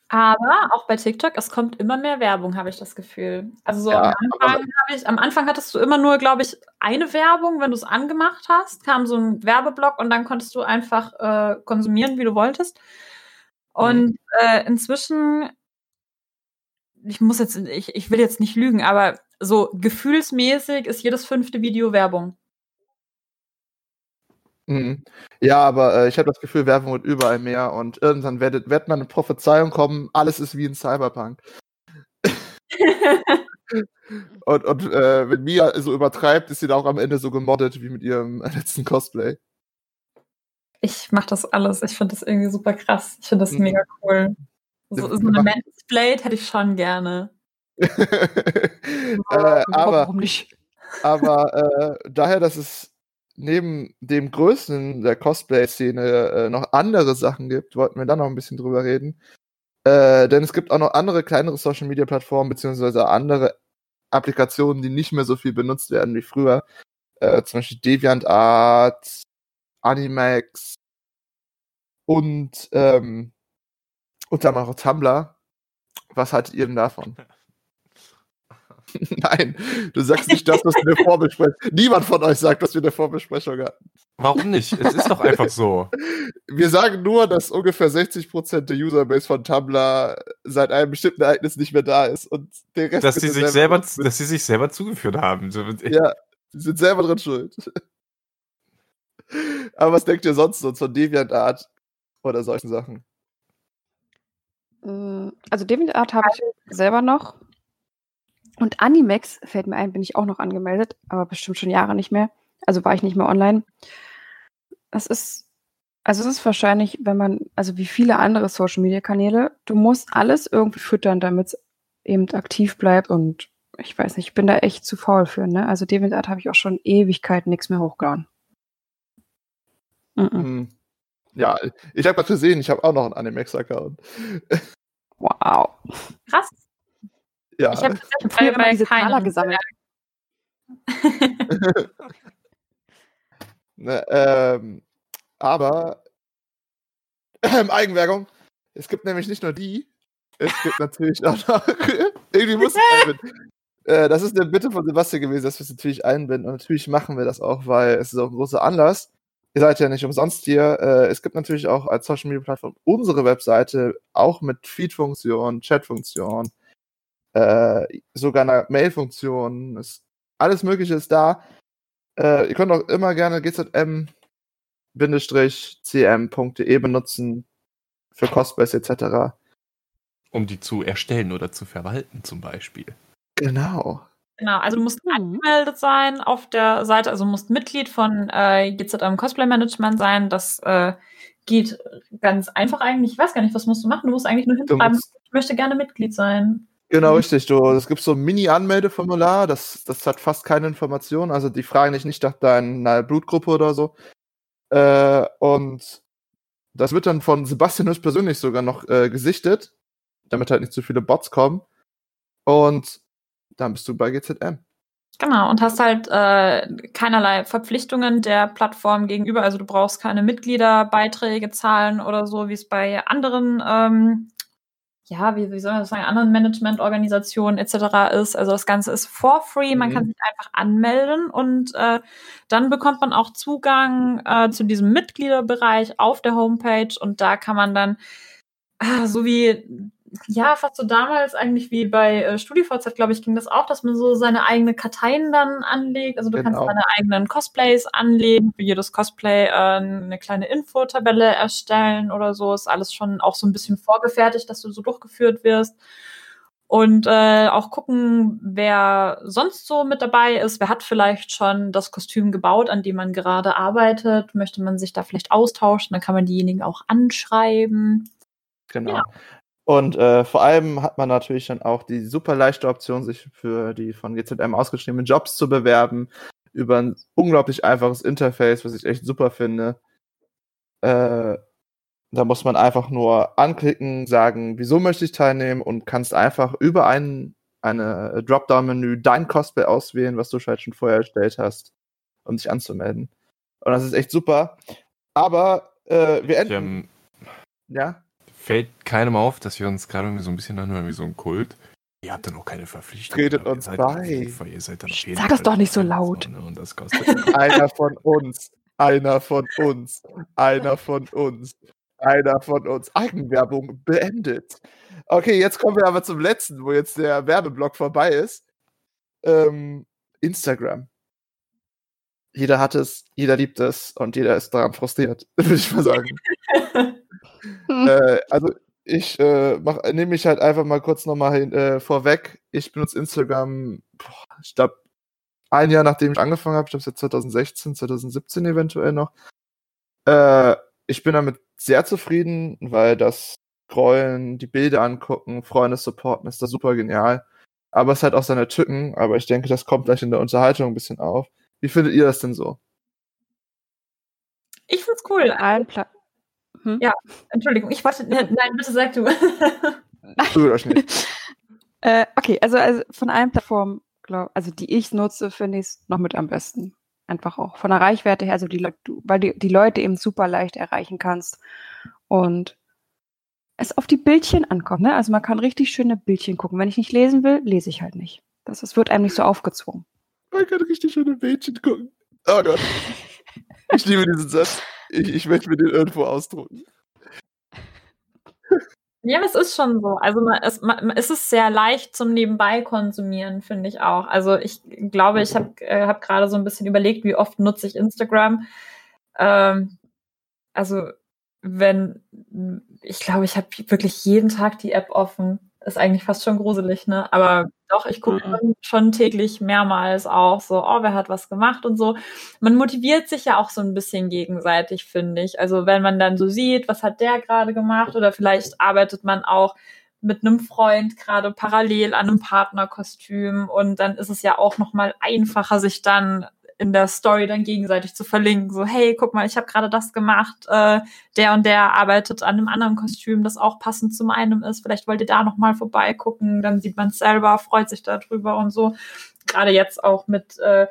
[SPEAKER 1] Aber auch bei TikTok, es kommt immer mehr Werbung, habe ich das Gefühl. Also so ja, am Anfang ich, am Anfang hattest du immer nur, glaube ich, eine Werbung, wenn du es angemacht hast, kam so ein Werbeblock und dann konntest du einfach äh, konsumieren, wie du wolltest. Und mhm. äh, inzwischen, ich muss jetzt, ich, ich will jetzt nicht lügen, aber so gefühlsmäßig ist jedes fünfte Video Werbung.
[SPEAKER 2] Mhm. Ja, aber äh, ich habe das Gefühl, Werbung wird überall mehr und irgendwann wird, wird man eine Prophezeiung kommen, alles ist wie in Cyberpunk. und und äh, wenn Mia so übertreibt, ist sie da auch am Ende so gemoddet wie mit ihrem letzten Cosplay.
[SPEAKER 1] Ich mache das alles. Ich finde das irgendwie super krass. Ich finde das mhm. mega cool. So, so eine Mansplate hätte ich schon gerne.
[SPEAKER 2] äh, aber, Warum nicht? aber äh, daher, dass es neben dem Größten der Cosplay-Szene äh, noch andere Sachen gibt, wollten wir da noch ein bisschen drüber reden. Äh, denn es gibt auch noch andere kleinere Social-Media-Plattformen, beziehungsweise andere Applikationen, die nicht mehr so viel benutzt werden wie früher. Äh, zum Beispiel DeviantArt, Animax und ähm, unter anderem Tumblr. Was haltet ihr denn davon? Nein, du sagst nicht das, was wir in der Vorbesprechung. Niemand von euch sagt, was wir in der Vorbesprechung hatten.
[SPEAKER 4] Warum nicht? Es ist doch einfach so.
[SPEAKER 2] Wir sagen nur, dass ungefähr 60% der Userbase von Tumblr seit einem bestimmten Ereignis nicht mehr da ist und der Rest
[SPEAKER 4] dass sie sich selber, dass sie sich selber zugeführt haben.
[SPEAKER 2] Ja, sie sind selber dran schuld. Aber was denkt ihr sonst so von DeviantArt oder solchen Sachen?
[SPEAKER 3] Äh, also DeviantArt habe ich selber noch. Und Animex fällt mir ein, bin ich auch noch angemeldet, aber bestimmt schon Jahre nicht mehr. Also war ich nicht mehr online. Das ist, also es ist wahrscheinlich, wenn man, also wie viele andere Social Media Kanäle, du musst alles irgendwie füttern, damit es eben aktiv bleibt und ich weiß nicht, ich bin da echt zu faul für, ne? Also DeviantArt habe ich auch schon Ewigkeiten nichts mehr hochgeladen. Mhm.
[SPEAKER 2] Hm. Ja, ich habe gerade gesehen, ich habe auch noch einen Animex-Account.
[SPEAKER 3] Wow.
[SPEAKER 1] Krass.
[SPEAKER 2] Ja,
[SPEAKER 1] Ich habe tatsächlich
[SPEAKER 3] Früher immer diese Taler gesammelt.
[SPEAKER 2] ne, ähm, aber ähm, Eigenwerbung. Es gibt nämlich nicht nur die, es gibt natürlich auch noch. irgendwie muss ich einbinden. Äh, das ist eine Bitte von Sebastian gewesen, dass wir es natürlich einbinden. Und natürlich machen wir das auch, weil es ist auch ein großer Anlass. Ihr seid ja nicht umsonst hier. Äh, es gibt natürlich auch als Social Media Plattform unsere Webseite, auch mit Feed-Funktion, Chat-Funktion, äh, sogar einer Mail-Funktion. Alles Mögliche ist da. Äh, ihr könnt auch immer gerne gzm-cm.de benutzen für Cosplays etc.
[SPEAKER 4] Um die zu erstellen oder zu verwalten, zum Beispiel.
[SPEAKER 2] Genau.
[SPEAKER 1] Genau, also du musst
[SPEAKER 3] Mhm.
[SPEAKER 1] angemeldet sein auf der Seite, also du musst Mitglied von äh, GZM Cosplay Management sein. Das äh, geht ganz einfach eigentlich. Ich weiß gar nicht, was musst du machen? Du musst eigentlich nur hinschreiben, ich möchte gerne Mitglied sein.
[SPEAKER 2] Genau,
[SPEAKER 1] Mhm.
[SPEAKER 2] richtig. Du, es gibt so ein Mini-Anmeldeformular, das, das hat fast keine Informationen. Also die fragen dich nicht nach deiner Blutgruppe oder so. Äh, und das wird dann von Sebastian höchstpersönlich sogar noch äh, gesichtet, damit halt nicht zu viele Bots kommen. Und dann bist du bei GZM.
[SPEAKER 1] Genau, und hast halt äh, keinerlei Verpflichtungen der Plattform gegenüber. Also du brauchst keine Mitgliederbeiträge zahlen oder so, wie es bei anderen, ähm, ja, wie, wie soll man das sagen, anderen Managementorganisationen etc. ist. Also das Ganze ist for free, man
[SPEAKER 2] Mhm.
[SPEAKER 1] kann sich einfach anmelden und äh, dann bekommt man auch Zugang äh, zu diesem Mitgliederbereich auf der Homepage und da kann man dann ah, so wie ja, fast so damals eigentlich wie bei äh, StudiVZ, glaube ich, ging das auch, dass man so seine eigene Karteien dann anlegt. Also du kannst
[SPEAKER 2] Genau.
[SPEAKER 1] deine eigenen Cosplays anlegen, für jedes Cosplay äh, eine kleine Infotabelle erstellen oder so. Ist alles schon auch so ein bisschen vorgefertigt, dass du so durchgeführt wirst. Und äh, auch gucken, wer sonst so mit dabei ist. Wer hat vielleicht schon das Kostüm gebaut, an dem man gerade arbeitet? Möchte man sich da vielleicht austauschen? Dann kann man diejenigen auch anschreiben.
[SPEAKER 2] Genau.
[SPEAKER 1] Ja.
[SPEAKER 2] Und äh, vor allem hat man natürlich dann auch die super leichte Option, sich für die von GZM ausgeschriebenen Jobs zu bewerben. Über ein unglaublich einfaches Interface, was ich echt super finde. Äh, da muss man einfach nur anklicken, sagen, wieso möchte ich teilnehmen und kannst einfach über ein eine Dropdown-Menü dein Cosplay auswählen, was du halt schon vorher erstellt hast, um dich anzumelden. Und das ist echt super. Aber äh, wir enden.
[SPEAKER 4] ähm,
[SPEAKER 2] ja?
[SPEAKER 4] Fällt keinem auf, dass wir uns gerade irgendwie so ein bisschen anhören wie so ein Kult. Ihr habt dann auch keine Verpflichtung. Ihr
[SPEAKER 2] uns bei.
[SPEAKER 3] Sag das
[SPEAKER 4] Fall
[SPEAKER 3] doch nicht so laut.
[SPEAKER 4] ne? Und das kostet.
[SPEAKER 2] Einer von uns. Einer von uns. Einer von uns. Einer von uns. Eigenwerbung beendet. Okay, jetzt kommen wir aber zum letzten, wo jetzt der Werbeblock vorbei ist. Ähm, Instagram. Jeder hat es, jeder liebt es und jeder ist daran frustriert, würde ich mal sagen. äh, also ich äh, nehme mich halt einfach mal kurz nochmal äh, vorweg. Ich benutze Instagram, boah, ich glaube, ein Jahr nachdem ich angefangen habe, ich glaube, es jetzt 2016, 2017 eventuell noch. Äh, ich bin damit sehr zufrieden, weil das Scrollen, die Bilder angucken, Freunde supporten, ist da super genial. Aber es hat auch seine Tücken, aber ich denke, das kommt gleich in der Unterhaltung ein bisschen auf. Wie findet ihr das denn so?
[SPEAKER 1] Ich find's cool.
[SPEAKER 3] Allen Pla hm?
[SPEAKER 1] Ja. Entschuldigung, ich wollte. Nein, bitte sag du.
[SPEAKER 2] Nicht.
[SPEAKER 3] Äh, okay, also, also von allen Plattformen, glaub, also die ich nutze, finde ich es noch mit am besten. Einfach auch von der Reichweite her, also die Leute, du- weil die, die Leute eben super leicht erreichen kannst und es auf die Bildchen ankommt, ne? Also man kann richtig schöne Bildchen gucken. Wenn ich nicht lesen will, lese ich halt nicht. Das, das wird einem nicht so aufgezwungen.
[SPEAKER 2] Man kann richtig schöne Mädchen gucken. Oh Gott. Ich liebe diesen Satz. Ich, ich möchte mir den irgendwo ausdrucken.
[SPEAKER 1] Ja, es ist schon so. Also man, es, man, es ist sehr leicht zum Nebenbei konsumieren, finde ich auch. Also ich glaube, ich habe äh, hab gerade so ein bisschen überlegt, wie oft nutze ich Instagram. Ähm, also wenn, ich glaube, ich habe wirklich jeden Tag die App offen. Ist eigentlich fast schon gruselig, ne? Aber doch, ich gucke
[SPEAKER 3] Mhm.
[SPEAKER 1] schon, täglich mehrmals auch so, oh, wer hat was gemacht und so. Man motiviert sich ja auch so ein bisschen gegenseitig, finde ich. Also wenn man dann so sieht, was hat der gerade gemacht oder vielleicht arbeitet man auch mit einem Freund gerade parallel an einem Partnerkostüm und dann ist es ja auch noch mal einfacher, sich dann in der Story dann gegenseitig zu verlinken. So, hey, guck mal, ich habe gerade das gemacht. Äh, der und der arbeitet an einem anderen Kostüm, das auch passend zu meinem ist. Vielleicht wollt ihr da noch mal vorbeigucken. Dann sieht man es selber, freut sich darüber und so. Gerade jetzt auch mit äh,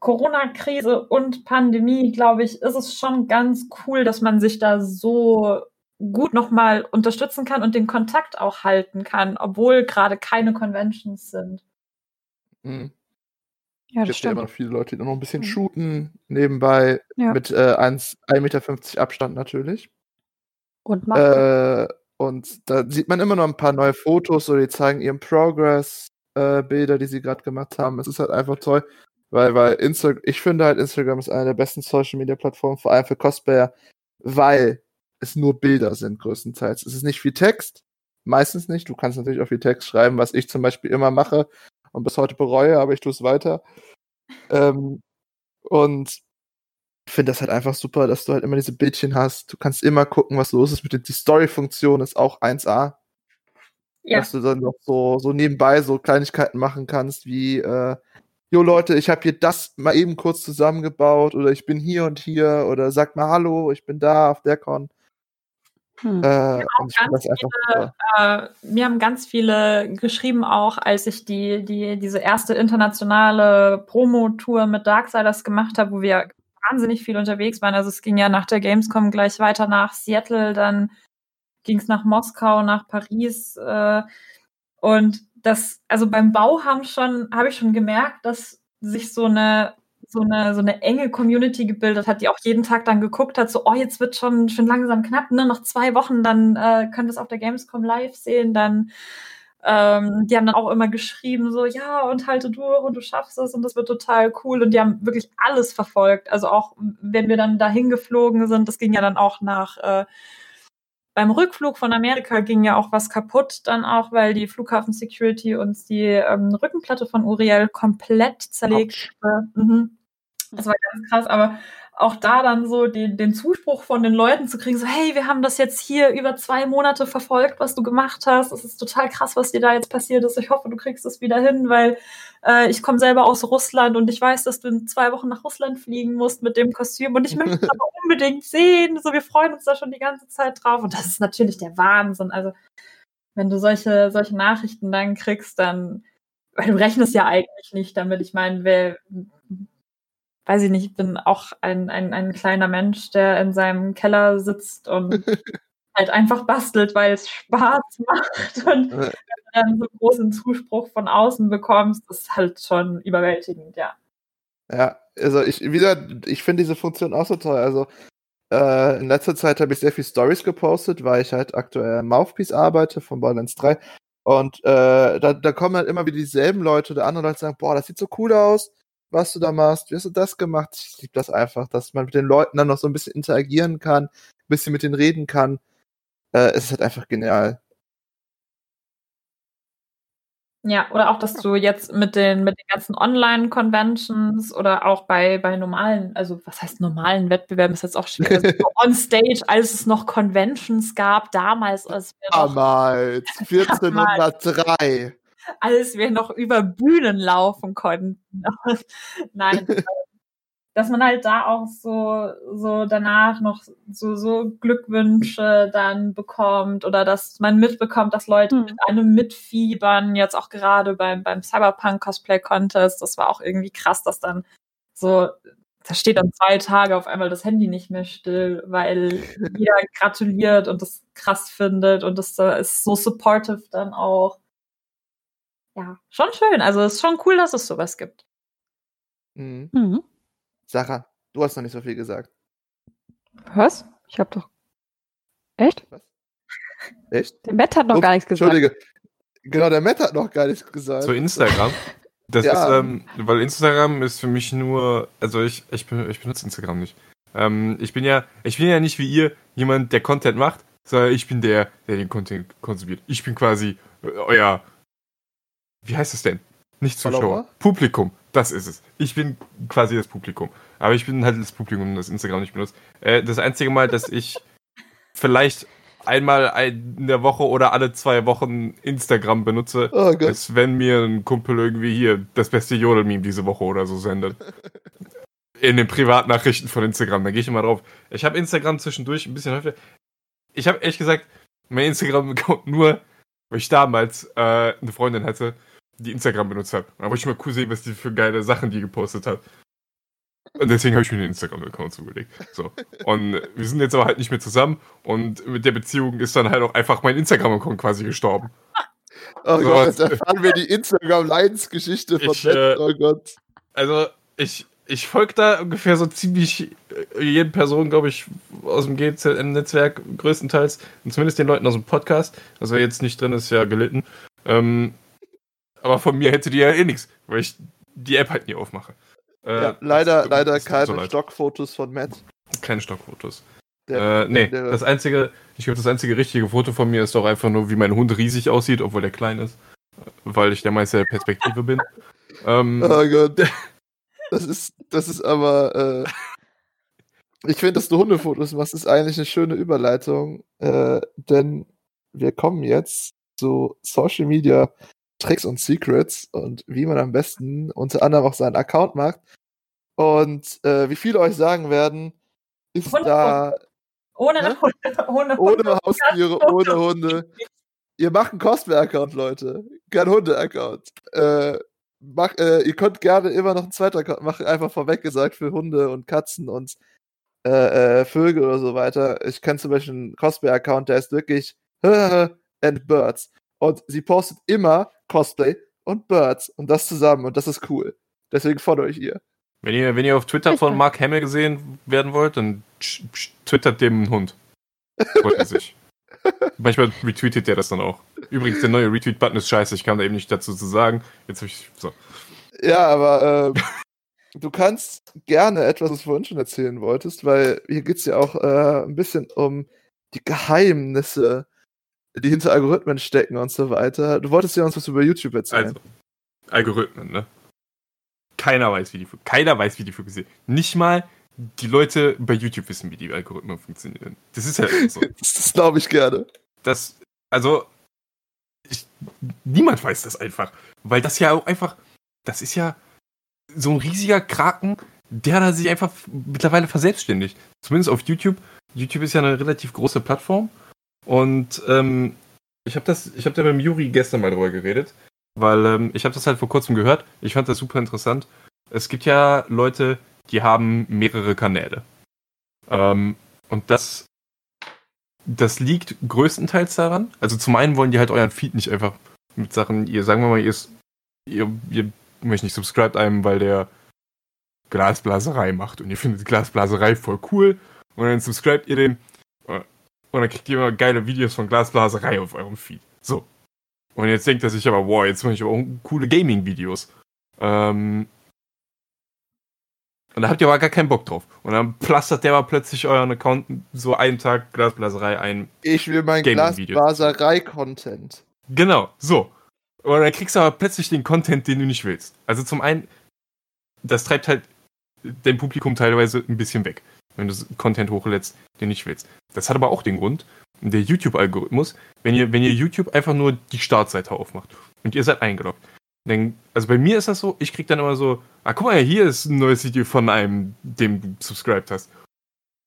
[SPEAKER 1] Corona-Krise und Pandemie, glaube ich, ist es schon ganz cool, dass man sich da so gut nochmal unterstützen kann und den Kontakt auch halten kann, obwohl gerade keine Conventions sind.
[SPEAKER 2] Mhm.
[SPEAKER 3] Ja, das
[SPEAKER 2] gibt ja immer noch viele Leute, die noch ein bisschen
[SPEAKER 3] Mhm.
[SPEAKER 2] shooten, nebenbei
[SPEAKER 3] Ja.
[SPEAKER 2] mit äh, 1 1,50 Meter Abstand natürlich.
[SPEAKER 3] Und.
[SPEAKER 2] Äh, und da sieht man immer noch ein paar neue Fotos oder die zeigen ihren Progress, äh, Bilder, die sie gerade gemacht haben. Es ist halt einfach toll, weil, weil Insta ich finde halt, Instagram ist eine der besten Social Media Plattformen, vor allem für Cosplayer, weil es nur Bilder sind größtenteils. Es ist nicht viel Text, meistens nicht. Du kannst natürlich auch viel Text schreiben, was ich zum Beispiel immer mache und bis heute bereue, aber ich tue es weiter. Ähm, und ich finde das halt einfach super, dass du halt immer diese Bildchen hast. Du kannst immer gucken, was los ist mit den, die Story-Funktion ist auch 1A.
[SPEAKER 1] Ja,
[SPEAKER 2] Dass du dann noch so, so nebenbei so Kleinigkeiten machen kannst, wie, äh, jo Leute, ich habe hier das mal eben kurz zusammengebaut oder ich bin hier und hier oder sag mal Hallo, ich bin da auf der Con.
[SPEAKER 3] Hm.
[SPEAKER 2] Äh, einfach super.
[SPEAKER 1] äh, mir haben ganz viele geschrieben auch, als ich die, die, diese erste internationale Promo-Tour mit Darksiders gemacht habe, wo wir wahnsinnig viel unterwegs waren. Also es ging ja nach der Gamescom gleich weiter nach Seattle, dann ging es nach Moskau, nach Paris. Äh, und das, also beim Bau haben schon, habe ich schon gemerkt, dass sich so eine so eine, so eine enge Community gebildet hat, die auch jeden Tag dann geguckt hat, so, oh, jetzt wird schon, schon langsam knapp, ne? Noch zwei Wochen, dann äh, könnt ihr es auf der Gamescom live sehen, dann ähm, die haben dann auch immer geschrieben, so, ja, und halte durch und du schaffst es und das wird total cool. Und die haben wirklich alles verfolgt. Also auch, wenn wir dann dahin geflogen sind, das ging ja dann auch nach, äh, beim Rückflug von Amerika ging ja auch was kaputt, dann auch, weil die Flughafen Security uns die ähm, Rückenplatte von Uriel komplett zerlegt. Mhm. Das war ganz krass, aber auch da dann so den, den Zuspruch von den Leuten zu kriegen, so, hey, wir haben das jetzt hier über zwei Monate verfolgt, was du gemacht hast. Es ist total krass, was dir da jetzt passiert ist. Ich hoffe, du kriegst es wieder hin, weil äh, ich komme selber aus Russland und ich weiß, dass du in zwei Wochen nach Russland fliegen musst mit dem Kostüm und ich möchte es aber unbedingt sehen. So, wir freuen uns da schon die ganze Zeit drauf. Und das ist natürlich der Wahnsinn. Also, wenn du solche, solche Nachrichten dann kriegst, dann, weil du rechnest ja eigentlich nicht damit. Ich meine, wer, weiß ich nicht, ich bin auch ein, ein, ein kleiner Mensch, der in seinem Keller sitzt und halt einfach bastelt, weil es Spaß macht. Und wenn du dann so großen Zuspruch von außen bekommst, ist halt schon überwältigend, ja.
[SPEAKER 2] Ja, also ich wieder, ich finde diese Funktion auch so toll. Also äh, in letzter Zeit habe ich sehr viel Stories gepostet, weil ich halt aktuell am Mouthpiece arbeite von Borderlands 3. Und äh, da, da kommen halt immer wieder dieselben Leute oder andere Leute sagen, boah, das sieht so cool aus, was du da machst, wie hast du das gemacht? Ich liebe das einfach, dass man mit den Leuten dann noch so ein bisschen interagieren kann, ein bisschen mit denen reden kann. Äh, es ist halt einfach genial.
[SPEAKER 1] Ja, oder auch, dass du jetzt mit den, mit den ganzen Online-Conventions oder auch bei, bei normalen, also was heißt normalen Wettbewerben, ist jetzt auch schwer. Also so on stage, als es noch Conventions gab, damals, als wir noch,
[SPEAKER 2] Damals, 1403.
[SPEAKER 1] als wir noch über Bühnen laufen konnten. Nein, dass man halt da auch so, so danach noch so, so Glückwünsche dann bekommt oder dass man mitbekommt, dass Leute
[SPEAKER 3] Hm.
[SPEAKER 1] mit einem mitfiebern, jetzt auch gerade beim, beim Cyberpunk Cosplay Contest, das war auch irgendwie krass, dass dann so, da steht dann zwei Tage auf einmal das Handy nicht mehr still, weil jeder gratuliert und das krass findet und das äh, ist so supportive dann auch. Ja, schon schön. Also es ist schon cool, dass es sowas gibt.
[SPEAKER 2] Mhm.
[SPEAKER 3] Mhm.
[SPEAKER 2] Sarah, du hast noch nicht so viel gesagt.
[SPEAKER 3] Was? Ich habe doch. Echt?
[SPEAKER 2] Echt?
[SPEAKER 3] Der Matt hat noch
[SPEAKER 2] Ups,
[SPEAKER 3] gar nichts gesagt.
[SPEAKER 2] Entschuldige. Genau, der Matt hat noch gar nichts gesagt.
[SPEAKER 4] Zu Instagram. Das
[SPEAKER 2] Ja.
[SPEAKER 4] ist, ähm, weil Instagram ist für mich nur, also ich, ich, ich benutze Instagram nicht. Ähm, ich bin ja, ich bin ja nicht wie ihr, jemand, der Content macht, sondern ich bin der, der den Content konsumiert. Ich bin quasi äh, euer, wie heißt es denn? Nicht Zuschauer? Publikum. Das ist es. Ich bin quasi das Publikum. Aber ich bin halt das Publikum, das Instagram nicht benutzt. Äh, das einzige Mal, dass ich vielleicht einmal ein- in der Woche oder alle zwei Wochen Instagram benutze,
[SPEAKER 2] Oh
[SPEAKER 4] ist, wenn mir ein Kumpel irgendwie hier das beste Jodel-Meme diese Woche oder so sendet. In den Privatnachrichten von Instagram, da gehe ich immer drauf. Ich habe Instagram zwischendurch ein bisschen häufiger. Ich habe ehrlich gesagt mein Instagram-Account nur, weil ich damals äh, eine Freundin hatte, die Instagram benutzt hat. Da wollte ich mal cool sehen, was die für geile Sachen die gepostet hat. Und deswegen habe ich mir den Instagram-Account zugelegt. So. Und wir sind jetzt aber halt nicht mehr zusammen und mit der Beziehung ist dann halt auch einfach mein Instagram-Account quasi gestorben.
[SPEAKER 2] Oh
[SPEAKER 4] So,
[SPEAKER 2] Gott, jetzt erfahren wir die Instagram-Leidensgeschichte von
[SPEAKER 4] Ich, äh,
[SPEAKER 2] Oh Gott.
[SPEAKER 4] Also, ich, ich folge da ungefähr so ziemlich äh, jeden Person, glaube ich, aus dem GZM-Netzwerk größtenteils. Und zumindest den Leuten aus dem Podcast. Also, wer jetzt nicht drin ist, ja gelitten. Ähm, aber von mir hätte die ja eh nichts, weil ich die App halt nie aufmache. Äh,
[SPEAKER 2] Ja, leider
[SPEAKER 4] das-
[SPEAKER 2] leider
[SPEAKER 4] das
[SPEAKER 2] keine
[SPEAKER 4] so.
[SPEAKER 2] Stockfotos von Matt.
[SPEAKER 4] Keine Stockfotos.
[SPEAKER 2] Der-
[SPEAKER 4] äh, nee,
[SPEAKER 2] der-
[SPEAKER 4] das einzige, ich glaube, das einzige richtige Foto von mir ist doch einfach nur, wie mein Hund riesig aussieht, obwohl der klein ist. Weil ich der Meister der Perspektive bin. Ähm,
[SPEAKER 2] Oh Gott. Das ist, das ist aber. Äh, ich finde, dass du Hundefotos machst, ist eigentlich eine schöne Überleitung, äh, denn wir kommen jetzt zu Social Media Tricks und Secrets und wie man am besten unter anderem auch seinen Account macht. Und äh, wie viele euch sagen werden, ist
[SPEAKER 1] Hundefotos.
[SPEAKER 2] da
[SPEAKER 1] Ohne,
[SPEAKER 2] Hä?
[SPEAKER 1] Hunde, ohne,
[SPEAKER 2] ohne
[SPEAKER 1] Hunde.
[SPEAKER 2] Haustiere, ohne Hunde. Ihr macht einen Cosplay-Account, Leute. Kein Hunde-Account. Äh, mach, äh, ihr könnt gerne immer noch einen zweiten Account machen, einfach vorweg gesagt, für Hunde und Katzen und äh, äh, Vögel oder so weiter. Ich kenne zum Beispiel einen Cosplay-Account, der ist wirklich and Birds. Und sie postet immer Cosplay und Birds und das zusammen und das ist cool. Deswegen folge ich ihr.
[SPEAKER 4] Wenn ihr, wenn ihr auf Twitter von. Mark Hamill gesehen werden wollt, dann twittert dem einen Hund. Freut er sich. Manchmal retweetet der das dann auch. Übrigens, der neue Retweet-Button ist scheiße, ich kam da eben nicht dazu zu sagen. Jetzt hab ich. So.
[SPEAKER 2] Ja, aber äh, du kannst gerne etwas, was du vorhin schon erzählen wolltest, weil hier geht es ja auch äh, ein bisschen um die Geheimnisse, die hinter Algorithmen stecken und so weiter. Du wolltest ja uns was über YouTube erzählen.
[SPEAKER 4] Also, Algorithmen, ne? Keiner weiß, wie die keiner weiß, wie die funktionieren. Nicht mal die Leute bei YouTube wissen, wie die Algorithmen funktionieren. Das ist halt so.
[SPEAKER 2] Das, das glaube ich gerne.
[SPEAKER 4] das, also, ich, niemand weiß das einfach. Weil das ja auch einfach, das ist ja so ein riesiger Kraken, der da sich einfach mittlerweile verselbstständigt. Zumindest auf YouTube. YouTube ist ja eine relativ große Plattform. Und ähm, ich habe das, ich habe da beim Juri gestern mal drüber geredet, weil ähm, ich habe das halt vor kurzem gehört. Ich fand das super interessant. Es gibt ja Leute, die haben mehrere Kanäle. Ähm, und das das liegt größtenteils daran. Also zum einen wollen die halt euren Feed nicht einfach mit Sachen, ihr sagen wir mal, ihr, ihr, ihr möchtet nicht subscribt einem, weil der Glasblaserei macht und ihr findet Glasblaserei voll cool und dann subscribt ihr den und dann kriegt ihr immer geile Videos von Glasblaserei auf eurem Feed. So. Und jetzt denkt er sich aber, wow, jetzt mache ich aber auch coole Gaming-Videos. Ähm, und da habt ihr aber gar keinen Bock drauf. Und dann plastert der mal plötzlich euren Account so einen Tag Glasblaserei ein.
[SPEAKER 2] Ich will mein. Glasblaserei-Content.
[SPEAKER 4] Genau, so. Und dann kriegst du aber plötzlich den Content, den du nicht willst. Also zum einen, das treibt halt dein Publikum teilweise ein bisschen weg, wenn du Content hochlädst, den nicht willst. Das hat aber auch den Grund, der YouTube-Algorithmus, wenn ihr, wenn ihr YouTube einfach nur die Startseite aufmacht und ihr seid eingeloggt. Dann, also bei mir ist das so, ich krieg dann immer so, ah, guck mal, hier ist ein neues Video von einem, dem du subscribed hast.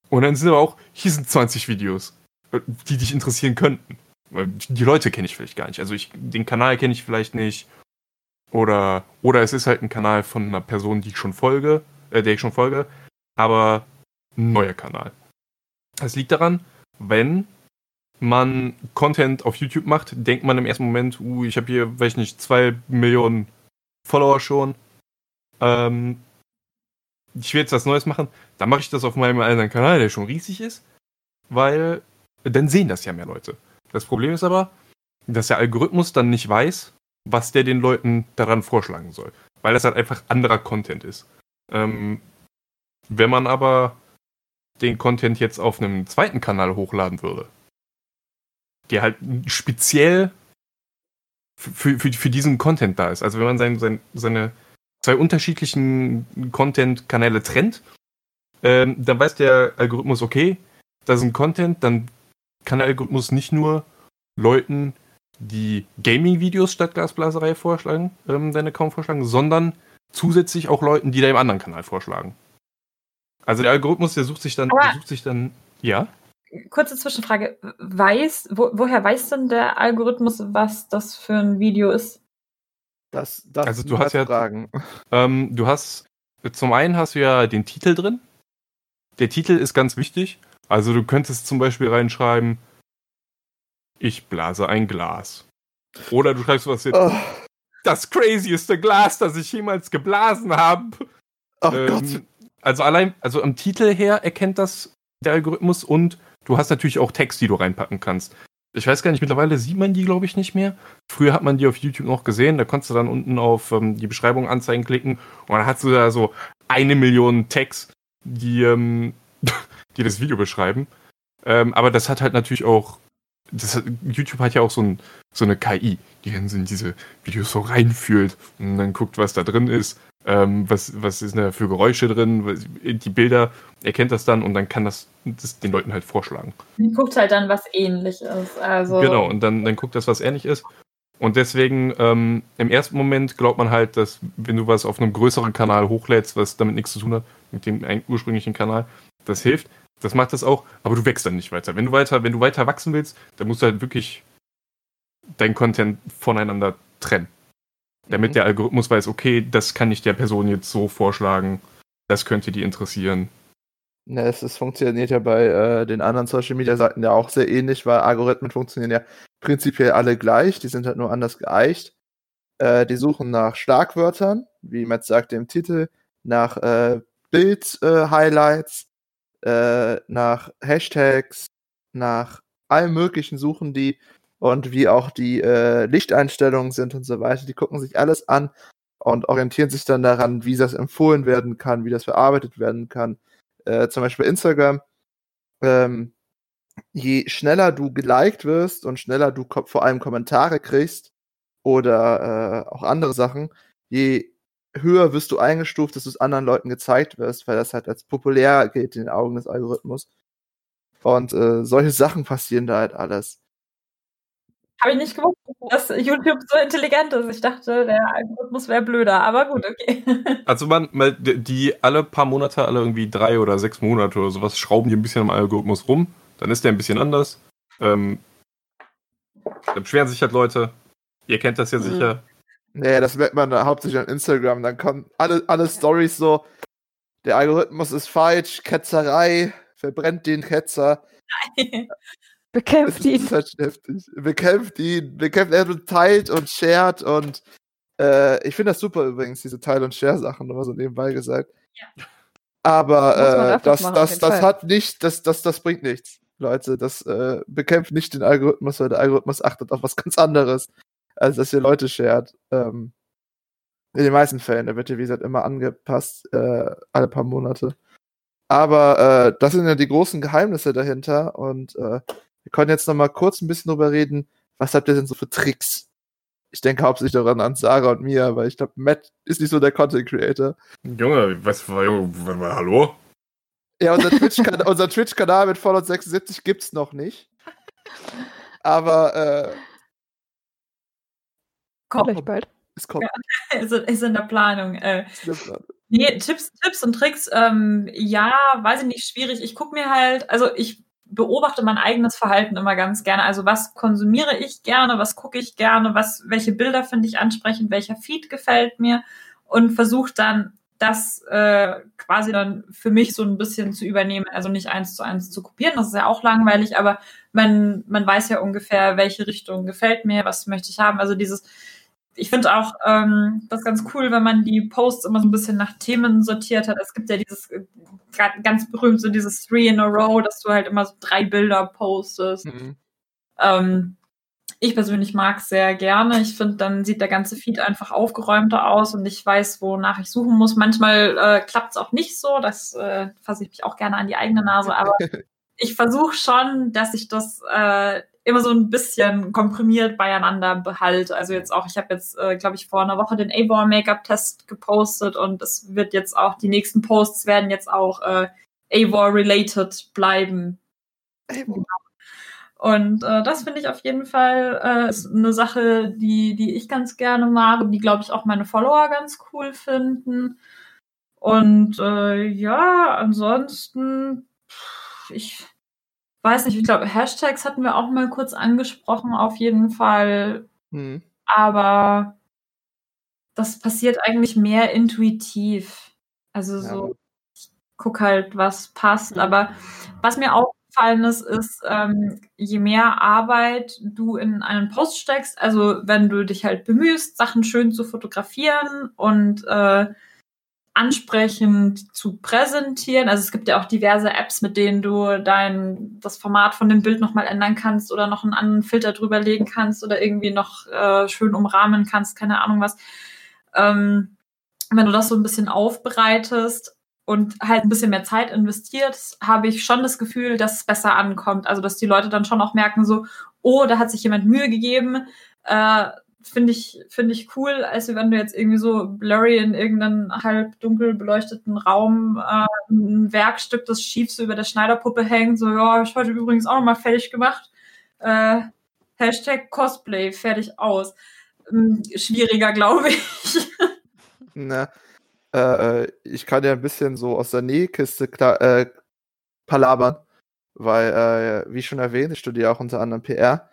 [SPEAKER 4] Und dann sind aber auch, hier sind 20 Videos, äh, die dich interessieren könnten. Weil Die Leute kenne ich vielleicht gar nicht. Also ich, den Kanal kenne ich vielleicht nicht. Oder, oder es ist halt ein Kanal von einer Person, die ich schon folge, äh, der ich schon folge, aber neuer Kanal. Das liegt daran, wenn man Content auf YouTube macht, denkt man im ersten Moment, uh, ich habe hier, weiß ich nicht, zwei Millionen Follower schon. Ähm, ich will jetzt was Neues machen. Dann mache ich das auf meinem anderen Kanal, der schon riesig ist, weil dann sehen das ja mehr Leute. Das Problem ist aber, dass der Algorithmus dann nicht weiß, was der den Leuten daran vorschlagen soll. Weil das halt einfach anderer Content ist. Ähm, wenn man aber den Content jetzt auf einem zweiten Kanal hochladen würde, der halt speziell für, für, für diesen Content da ist. Also wenn man sein, sein, seine zwei unterschiedlichen Content-Kanäle trennt, ähm, dann weiß der Algorithmus, okay, das ist ein Content, dann kann der Algorithmus nicht nur Leuten, die Gaming-Videos statt Glasblaserei vorschlagen, ähm, deinen Account vorschlagen, sondern zusätzlich auch Leuten, die deinem anderen Kanal vorschlagen. Also der Algorithmus, der sucht sich dann, der sucht sich dann, ja.
[SPEAKER 1] Kurze Zwischenfrage. Weiß, wo, woher weiß denn der Algorithmus, was das für ein Video ist?
[SPEAKER 2] Das, das
[SPEAKER 4] Also du hast ja-
[SPEAKER 2] Fragen.
[SPEAKER 4] Ähm, du hast, zum einen hast du ja den Titel drin. Der Titel ist ganz wichtig. Also du könntest zum Beispiel reinschreiben, ich blase ein Glas. Oder du schreibst was jetzt,
[SPEAKER 2] Oh,
[SPEAKER 4] das crazieste Glas, das ich jemals geblasen habe.
[SPEAKER 2] oh
[SPEAKER 4] Ähm,
[SPEAKER 2] Gott.
[SPEAKER 4] Also allein, also am Titel her erkennt das der Algorithmus und du hast natürlich auch Text, die du reinpacken kannst. Ich weiß gar nicht, mittlerweile sieht man die, glaube ich, nicht mehr. Früher hat man die auf YouTube noch gesehen, da konntest du dann unten auf ähm, die Beschreibung anzeigen klicken und dann hast du da so eine Million Tags, die, ähm, die das Video beschreiben. Ähm, aber das hat halt natürlich auch, das YouTube hat ja auch so, ein, so eine KI, die in diese Videos so reinfühlt und dann guckt, was da drin ist ähm, was, was ist da für Geräusche drin, die Bilder, erkennt das dann und dann kann das, das den Leuten halt vorschlagen.
[SPEAKER 1] Die guckt halt dann, was ähnlich ist. Also,
[SPEAKER 4] Genau, und dann, dann guckt das, was ähnlich ist. Und deswegen, ähm, im ersten Moment glaubt man halt, dass wenn du was auf einem größeren Kanal hochlädst, was damit nichts zu tun hat, mit dem ursprünglichen Kanal, das hilft. Das macht das auch, aber du wächst dann nicht weiter. Wenn du weiter, wenn du weiter wachsen willst, dann musst du halt wirklich dein Content voneinander trennen. Damit
[SPEAKER 2] Mhm.
[SPEAKER 4] der Algorithmus weiß, okay, das kann ich der Person jetzt so vorschlagen, das könnte die interessieren.
[SPEAKER 2] Ne, es, es funktioniert ja bei äh, den anderen Social Media Seiten ja auch sehr ähnlich, weil Algorithmen funktionieren ja prinzipiell alle gleich, die sind halt nur anders geeicht. Äh, die suchen nach Schlagwörtern, wie Matt sagte im Titel, nach äh, Bild-Highlights, äh, nach Hashtags, nach allem möglichen suchen die und wie auch die äh, Lichteinstellungen sind und so weiter. Die gucken sich alles an und orientieren sich dann daran, wie das empfohlen werden kann, wie das verarbeitet werden kann äh, zum Beispiel Instagram, ähm, je schneller du geliked wirst und schneller du vor allem Kommentare kriegst oder äh, auch andere Sachen, je höher wirst du eingestuft, dass du es anderen Leuten gezeigt wirst, weil das halt als populär gilt in den Augen des Algorithmus. Und äh, solche Sachen passieren da halt alles.
[SPEAKER 1] Habe ich nicht gewusst, dass YouTube so intelligent ist. Ich dachte, der Algorithmus wäre blöder, aber gut, okay.
[SPEAKER 4] Also man, die alle paar Monate, alle irgendwie drei oder sechs Monate oder sowas, schrauben die ein bisschen am Algorithmus rum. Dann ist der ein bisschen anders. Ähm, dann beschweren sich halt Leute. Ihr kennt das ja
[SPEAKER 2] Mhm.
[SPEAKER 4] sicher.
[SPEAKER 2] Naja, das merkt man da hauptsächlich an Instagram. Dann kommen alle, alle Stories so, der Algorithmus ist falsch, Ketzerei, verbrennt den Ketzer. Das
[SPEAKER 3] Bekämpft ihn.
[SPEAKER 2] ist halt heftig. Bekämpft ihn, bekämpft er teilt und shared und äh, ich finde das super übrigens, diese Teil- und Share-Sachen, nur mal so nebenbei gesagt. Aber
[SPEAKER 3] Muss man
[SPEAKER 2] äh, das,
[SPEAKER 3] machen,
[SPEAKER 2] das, das
[SPEAKER 3] Fall.
[SPEAKER 2] hat nicht, das, das, das bringt nichts, Leute. Das äh, bekämpft nicht den Algorithmus, weil der Algorithmus achtet auf was ganz anderes, als dass ihr Leute shared. Ähm, in den meisten Fällen, der wird ja wie gesagt immer angepasst, äh, alle paar Monate. Aber äh, das sind ja die großen Geheimnisse dahinter und äh, wir können jetzt noch mal kurz ein bisschen drüber reden. Was habt ihr denn so für Tricks? Ich denke hauptsächlich daran an Sarah und Mia, weil ich glaube, Matt ist nicht so der Content Creator.
[SPEAKER 4] Junge, was war, Junge, hallo?
[SPEAKER 2] Ja, unser Twitch-Kanal Twitch mit Fallout 76 gibt's noch nicht. Aber äh,
[SPEAKER 1] Komm,
[SPEAKER 3] Vielleicht bald.
[SPEAKER 2] es kommt.
[SPEAKER 1] ist, ist in der Planung. Äh. Nee, Tipps, Tipps und Tricks, ähm, ja, weiß ich nicht, schwierig. Ich gucke mir halt, also ich beobachte mein eigenes Verhalten immer ganz gerne. Also was konsumiere ich gerne, was gucke ich gerne, was, welche Bilder finde ich ansprechend, welcher Feed gefällt mir und versuche dann das äh, quasi dann für mich so ein bisschen zu übernehmen, also nicht eins zu eins zu kopieren, das ist ja auch langweilig, aber man, man weiß ja ungefähr, welche Richtung gefällt mir, was möchte ich haben. Also dieses, ich finde auch ähm, das ganz cool, wenn man die Posts immer so ein bisschen nach Themen sortiert hat. Es gibt ja dieses äh, ga- ganz berühmt, so dieses Three in a Row, dass du halt immer so drei Bilder postest.
[SPEAKER 2] Mhm.
[SPEAKER 1] Ähm, ich persönlich mag es sehr gerne. Ich finde, dann sieht der ganze Feed einfach aufgeräumter aus und ich weiß, wonach ich suchen muss. Manchmal äh, klappt es auch nicht so. Das äh, fasse ich mich auch gerne an die eigene Nase. Aber ich versuche schon, dass ich das äh, immer so ein bisschen komprimiert beieinander behalte. Also jetzt auch, ich habe jetzt, äh, glaube ich, vor einer Woche den Avon Make-up-Test gepostet und es wird jetzt auch, die nächsten Posts werden jetzt auch äh, Avon-related bleiben.
[SPEAKER 2] Wo-
[SPEAKER 1] Und äh, das finde ich auf jeden Fall äh, ist eine Sache, die, die ich ganz gerne mag und die, glaube ich, auch meine Follower ganz cool finden. Und äh, ja, ansonsten, ich weiß nicht, ich glaube, Hashtags hatten wir auch mal kurz angesprochen, auf jeden Fall.
[SPEAKER 2] Hm.
[SPEAKER 1] Aber das passiert eigentlich mehr intuitiv. Also
[SPEAKER 2] Ja,
[SPEAKER 1] so, ich guck halt, was passt. Aber was mir aufgefallen ist, ist, ähm, je mehr Arbeit du in einen Post steckst, also wenn du dich halt bemühst, Sachen schön zu fotografieren und äh, ansprechend zu präsentieren. Also es gibt ja auch diverse Apps, mit denen du dein das Format von dem Bild nochmal ändern kannst oder noch einen anderen Filter drüber legen kannst oder irgendwie noch äh, schön umrahmen kannst, keine Ahnung was. Ähm, wenn du das so ein bisschen aufbereitest und halt ein bisschen mehr Zeit investierst, habe ich schon das Gefühl, dass es besser ankommt. Also dass die Leute dann schon auch merken, so, oh, da hat sich jemand Mühe gegeben. Äh, finde ich, finde ich cool, als wenn du jetzt irgendwie so blurry in irgendeinen halb dunkel beleuchteten Raum äh, ein Werkstück, das schief so über der Schneiderpuppe hängt, so, ja, hab ich heute übrigens auch nochmal fertig gemacht. Äh, Hashtag Cosplay, fertig aus. Ähm, schwieriger, glaube ich.
[SPEAKER 2] Na, äh, äh, ich kann ja ein bisschen so aus der Nähkiste äh, palabern, weil, äh, wie schon erwähnt, ich studiere auch unter anderem PR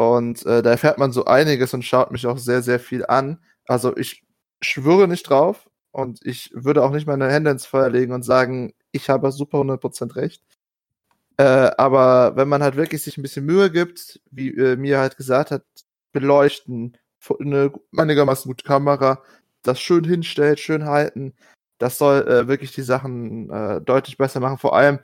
[SPEAKER 2] und äh, da erfährt man so einiges und schaut mich auch sehr, sehr viel an. Also ich schwöre nicht drauf und ich würde auch nicht meine Hände ins Feuer legen und sagen, ich habe super 100% recht. Äh, aber wenn man halt wirklich sich ein bisschen Mühe gibt, wie äh, mir halt gesagt hat, beleuchten, eine einigermaßen gute Kamera, das schön hinstellt, schön halten, das soll äh, wirklich die Sachen äh, deutlich besser machen. Vor allem,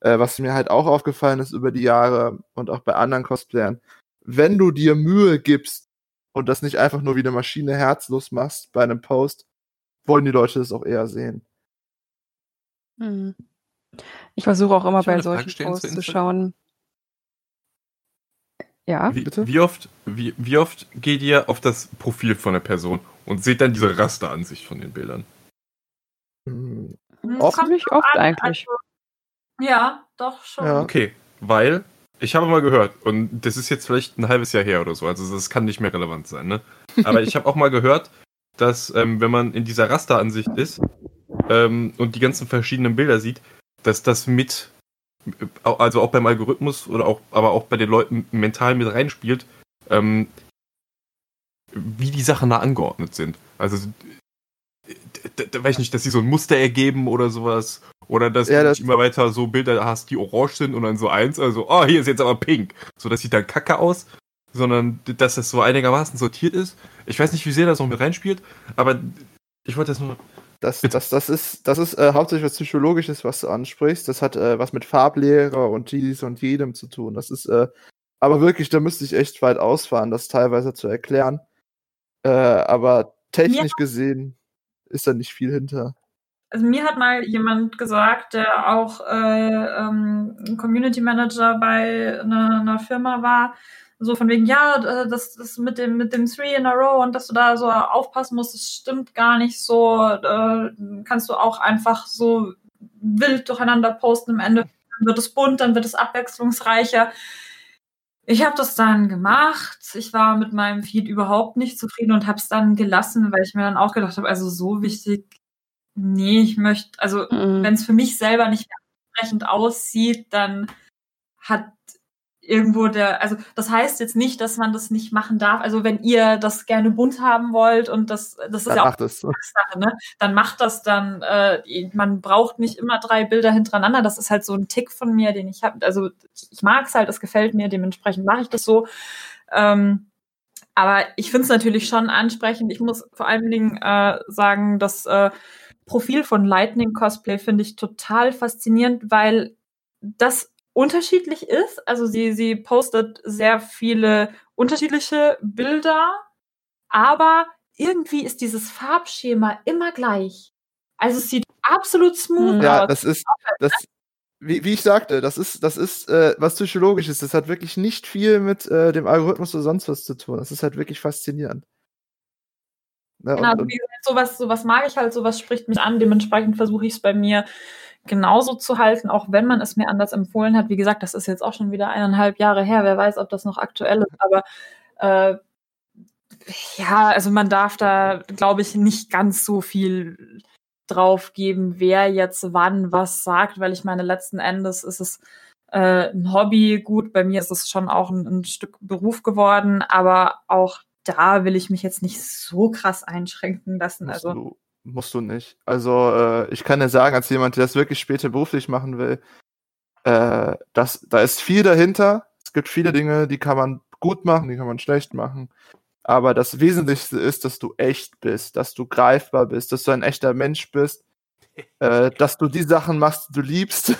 [SPEAKER 2] äh, was mir halt auch aufgefallen ist über die Jahre und auch bei anderen Cosplayern, wenn du dir Mühe gibst und das nicht einfach nur wie eine Maschine herzlos machst bei einem Post, wollen die Leute das auch eher sehen.
[SPEAKER 3] Mhm. Ich versuche auch immer bei solchen Posts zu schauen. Ja.
[SPEAKER 4] Wie,
[SPEAKER 2] bitte?
[SPEAKER 4] wie, oft, wie, wie oft geht ihr auf das Profil von der Person und seht dann diese Rasteransicht von den Bildern?
[SPEAKER 2] Hm,
[SPEAKER 1] Es
[SPEAKER 2] Oft?
[SPEAKER 3] oft
[SPEAKER 1] an,
[SPEAKER 3] eigentlich.
[SPEAKER 1] Also, ja, doch schon.
[SPEAKER 2] Ja.
[SPEAKER 4] Okay, weil ich habe mal gehört, und das ist jetzt vielleicht ein halbes Jahr her oder so, also das kann nicht mehr relevant sein, ne? Aber ich habe auch mal gehört, dass ähm, wenn man in dieser Rasteransicht ist ähm, und die ganzen verschiedenen Bilder sieht, dass das mit, also auch beim Algorithmus oder auch, aber auch bei den Leuten mental mit reinspielt, ähm, wie die Sachen da angeordnet sind. Also weiß ich nicht, dass sie so ein Muster ergeben oder sowas. Oder dass
[SPEAKER 2] Ja,
[SPEAKER 4] du
[SPEAKER 2] das-
[SPEAKER 4] nicht immer weiter so Bilder hast, die orange sind und dann so eins, also, oh, hier ist jetzt aber pink. So, das sieht dann kacke aus. Sondern, dass das so einigermaßen sortiert ist. Ich weiß nicht, wie sehr das noch mit reinspielt, aber ich wollte das nur.
[SPEAKER 2] Das, das, das ist, das ist äh, hauptsächlich was Psychologisches, was du ansprichst. Das hat äh, was mit Farblehrer und dies und jedem zu tun. Das ist, äh, aber wirklich, da müsste ich echt weit ausfahren, das teilweise zu erklären. Äh, aber technisch gesehen ist da nicht viel hinter.
[SPEAKER 1] Also mir hat mal jemand gesagt, der auch äh, ähm, Community Manager bei einer, einer Firma war, so von wegen, ja, das, das mit dem mit dem Three in a Row und dass du da so aufpassen musst, das stimmt gar nicht so. Äh, kannst du auch einfach so wild durcheinander posten. Am Ende wird es bunt, dann wird es abwechslungsreicher. Ich habe das dann gemacht. Ich war mit meinem Feed überhaupt nicht zufrieden und habe es dann gelassen, weil ich mir dann auch gedacht habe, also so wichtig Nee, ich möchte, also
[SPEAKER 3] Mhm.
[SPEAKER 1] wenn es für mich selber nicht ansprechend aussieht, dann hat irgendwo der, also das heißt jetzt nicht, dass man das nicht machen darf. Also wenn ihr das gerne bunt haben wollt und das, das ist
[SPEAKER 2] Dann
[SPEAKER 1] ja auch
[SPEAKER 2] es.
[SPEAKER 1] Sache, ne? Dann macht das dann, äh, man braucht nicht immer drei Bilder hintereinander. Das ist halt so ein Tick von mir, den ich habe. Also ich mag es halt, es gefällt mir, dementsprechend mache ich das so. Ähm, aber ich finde es natürlich schon ansprechend. Ich muss vor allen Dingen äh, sagen, das äh, Profil von Lightning Cosplay finde ich total faszinierend, weil das unterschiedlich ist. Also sie, sie postet sehr viele unterschiedliche Bilder, aber irgendwie ist dieses Farbschema immer gleich. Also es sieht absolut smooth.
[SPEAKER 2] Ja,
[SPEAKER 1] aus.
[SPEAKER 2] das ist, das, wie, wie ich sagte, das ist, das ist äh, was Psychologisches. Das hat wirklich nicht viel mit äh, dem Algorithmus oder sonst was zu tun. Das ist halt wirklich faszinierend. Ne,
[SPEAKER 1] Genau,
[SPEAKER 2] und, und,
[SPEAKER 1] wie gesagt, sowas, sowas mag ich halt, sowas spricht mich an. Dementsprechend versuche ich es bei mir genauso zu halten, auch wenn man es mir anders empfohlen hat. Wie gesagt, das ist jetzt auch schon wieder eineinhalb Jahre her. Wer weiß, ob das noch aktuell ist. Aber äh, ja, also man darf da, glaube ich, nicht ganz so viel drauf geben, wer jetzt wann was sagt, weil ich meine, letzten Endes ist es äh, ein Hobby. Gut, bei mir ist es schon auch ein, ein Stück Beruf geworden, aber auch da will ich mich jetzt nicht so krass einschränken lassen.
[SPEAKER 2] Musst
[SPEAKER 1] Also
[SPEAKER 2] du, musst du nicht. Also äh, ich kann dir sagen, als jemand, der das wirklich später beruflich machen will, äh, das, da ist viel dahinter. Es gibt viele Dinge, die kann man gut machen, die kann man schlecht machen. Aber das Wesentlichste ist, dass du echt bist, dass du greifbar bist, dass du ein echter Mensch bist, äh, dass du die Sachen machst, die du liebst.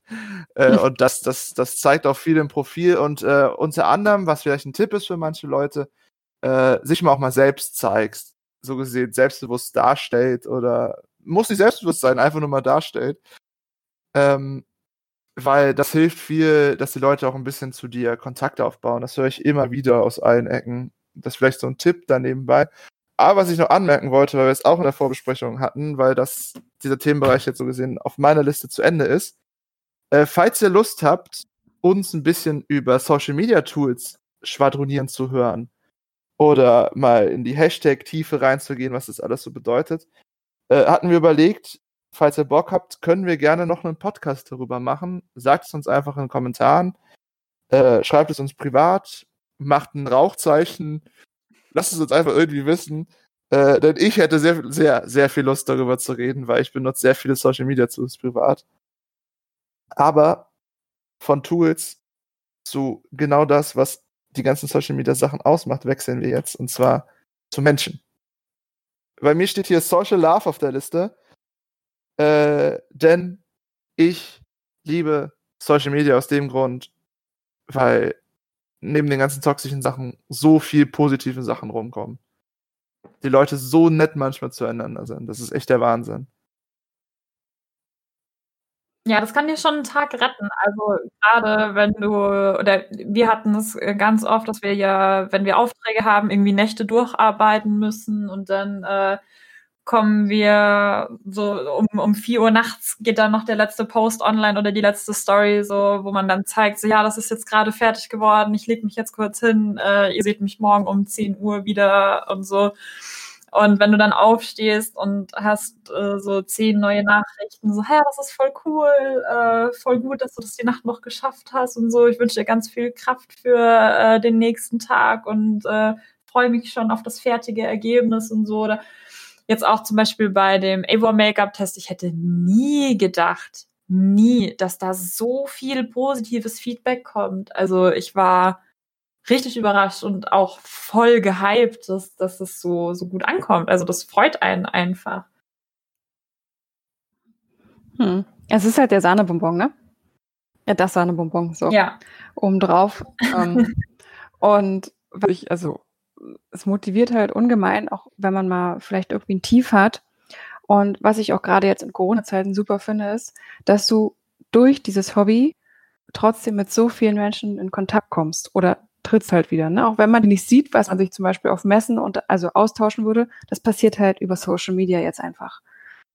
[SPEAKER 2] äh, und das, das, das zeigt auch viel im Profil. Und äh, unter anderem, was vielleicht ein Tipp ist für manche Leute, äh, sich mal auch mal selbst zeigst. So gesehen, selbstbewusst darstellt oder muss nicht selbstbewusst sein, einfach nur mal darstellt. Ähm, weil das hilft viel, dass die Leute auch ein bisschen zu dir Kontakt aufbauen. Das höre ich immer wieder aus allen Ecken. Das ist vielleicht so ein Tipp da nebenbei. Aber was ich noch anmerken wollte, weil wir es auch in der Vorbesprechung hatten, weil das, dieser Themenbereich jetzt so gesehen auf meiner Liste zu Ende ist. Äh, falls ihr Lust habt, uns ein bisschen über Social Media Tools schwadronieren zu hören oder mal in die Hashtag-Tiefe reinzugehen, was das alles so bedeutet, äh, hatten wir überlegt, falls ihr Bock habt, können wir gerne noch einen Podcast darüber machen. Sagt es uns einfach in den Kommentaren. Äh, schreibt es uns privat, macht ein Rauchzeichen, lasst es uns einfach irgendwie wissen. Äh, denn ich hätte sehr, sehr, sehr viel Lust darüber zu reden, weil ich benutze sehr viele Social Media Tools privat. Aber von Tools zu genau das, was die ganzen Social Media Sachen ausmacht, wechseln wir jetzt. Und zwar zu Menschen. Bei mir steht hier Social Love auf der Liste. Äh, denn ich liebe Social Media aus dem Grund, weil neben den ganzen toxischen Sachen so viel positive Sachen rumkommen. Die Leute so nett manchmal zueinander sind. Das ist echt der Wahnsinn.
[SPEAKER 1] Ja, das kann dir schon einen Tag retten. Also gerade wenn du oder wir hatten es äh, ganz oft, dass wir ja, wenn wir Aufträge haben, irgendwie Nächte durcharbeiten müssen und dann äh, kommen wir so um, um vier Uhr nachts geht dann noch der letzte Post online oder die letzte Story, so wo man dann zeigt, so ja, das ist jetzt gerade fertig geworden, ich lege mich jetzt kurz hin, äh, ihr seht mich morgen um 10 Uhr wieder und so. Und wenn du dann aufstehst und hast äh, so zehn neue Nachrichten, so, hä, das ist voll cool, äh, voll gut, dass du das die Nacht noch geschafft hast und so. Ich wünsche dir ganz viel Kraft für äh, den nächsten Tag und äh, freue mich schon auf das fertige Ergebnis und so. Oder jetzt auch zum Beispiel bei dem Avon Make-up-Test, ich hätte nie gedacht, nie, dass da so viel positives Feedback kommt. Also ich war richtig überrascht und auch voll gehypt, dass, dass es so, so gut ankommt. Also das freut einen einfach.
[SPEAKER 3] Hm. Es ist halt der Sahnebonbon, ne? Ja, das Sahnebonbon, so.
[SPEAKER 1] Ja.
[SPEAKER 3] Obendrauf. ähm, und ich, also, es motiviert halt ungemein, auch wenn man mal vielleicht irgendwie ein Tief hat. Und was ich auch gerade jetzt in Corona-Zeiten super finde, ist, dass du durch dieses Hobby trotzdem mit so vielen Menschen in Kontakt kommst oder tritt's halt wieder. Ne? Auch wenn man nicht sieht, was man sich zum Beispiel auf Messen und also austauschen würde, das passiert halt über Social Media jetzt einfach.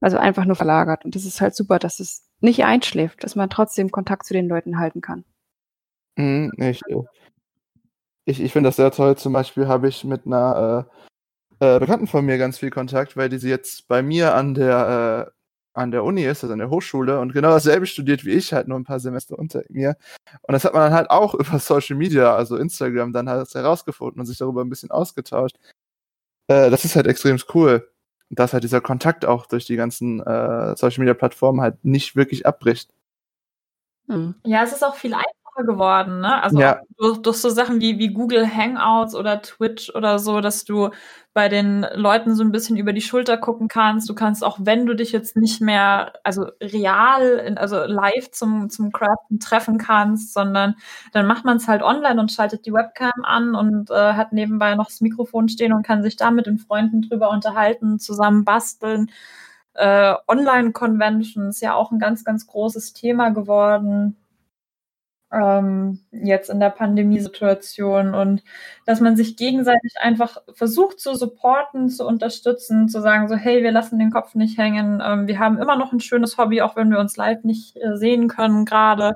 [SPEAKER 3] Also einfach nur verlagert. Und das ist halt super, dass es nicht einschläft, dass man trotzdem Kontakt zu den Leuten halten kann.
[SPEAKER 2] Mhm, ich ich, ich finde das sehr toll. Zum Beispiel habe ich mit einer äh, äh, Bekannten von mir ganz viel Kontakt, weil die sie jetzt bei mir an der äh, an der Uni ist, also an der Hochschule und genau dasselbe studiert wie ich, halt nur ein paar Semester unter mir. Und das hat man dann halt auch über Social Media, also Instagram, dann halt herausgefunden und sich darüber ein bisschen ausgetauscht. Äh, das ist halt extrem cool. Dass halt dieser Kontakt auch durch die ganzen äh, Social Media Plattformen halt nicht wirklich abbricht.
[SPEAKER 1] Hm. Ja, es ist auch viel einfacher geworden, ne? Also
[SPEAKER 2] Ja.
[SPEAKER 1] durch, durch so Sachen wie, wie Google Hangouts oder Twitch oder so, dass du bei den Leuten so ein bisschen über die Schulter gucken kannst. Du kannst auch, wenn du dich jetzt nicht mehr, also real, also live zum, zum Craften treffen kannst, sondern dann macht man es halt online und schaltet die Webcam an und äh, hat nebenbei noch das Mikrofon stehen und kann sich da mit den Freunden drüber unterhalten, zusammen basteln. Äh, Online-Convention ist ja auch ein ganz, ganz großes Thema geworden ähm, jetzt in der Pandemiesituation und dass man sich gegenseitig einfach versucht zu supporten, zu unterstützen, zu sagen so, hey, wir lassen den Kopf nicht hängen, ähm, wir haben immer noch ein schönes Hobby, auch wenn wir uns live nicht äh, sehen können gerade.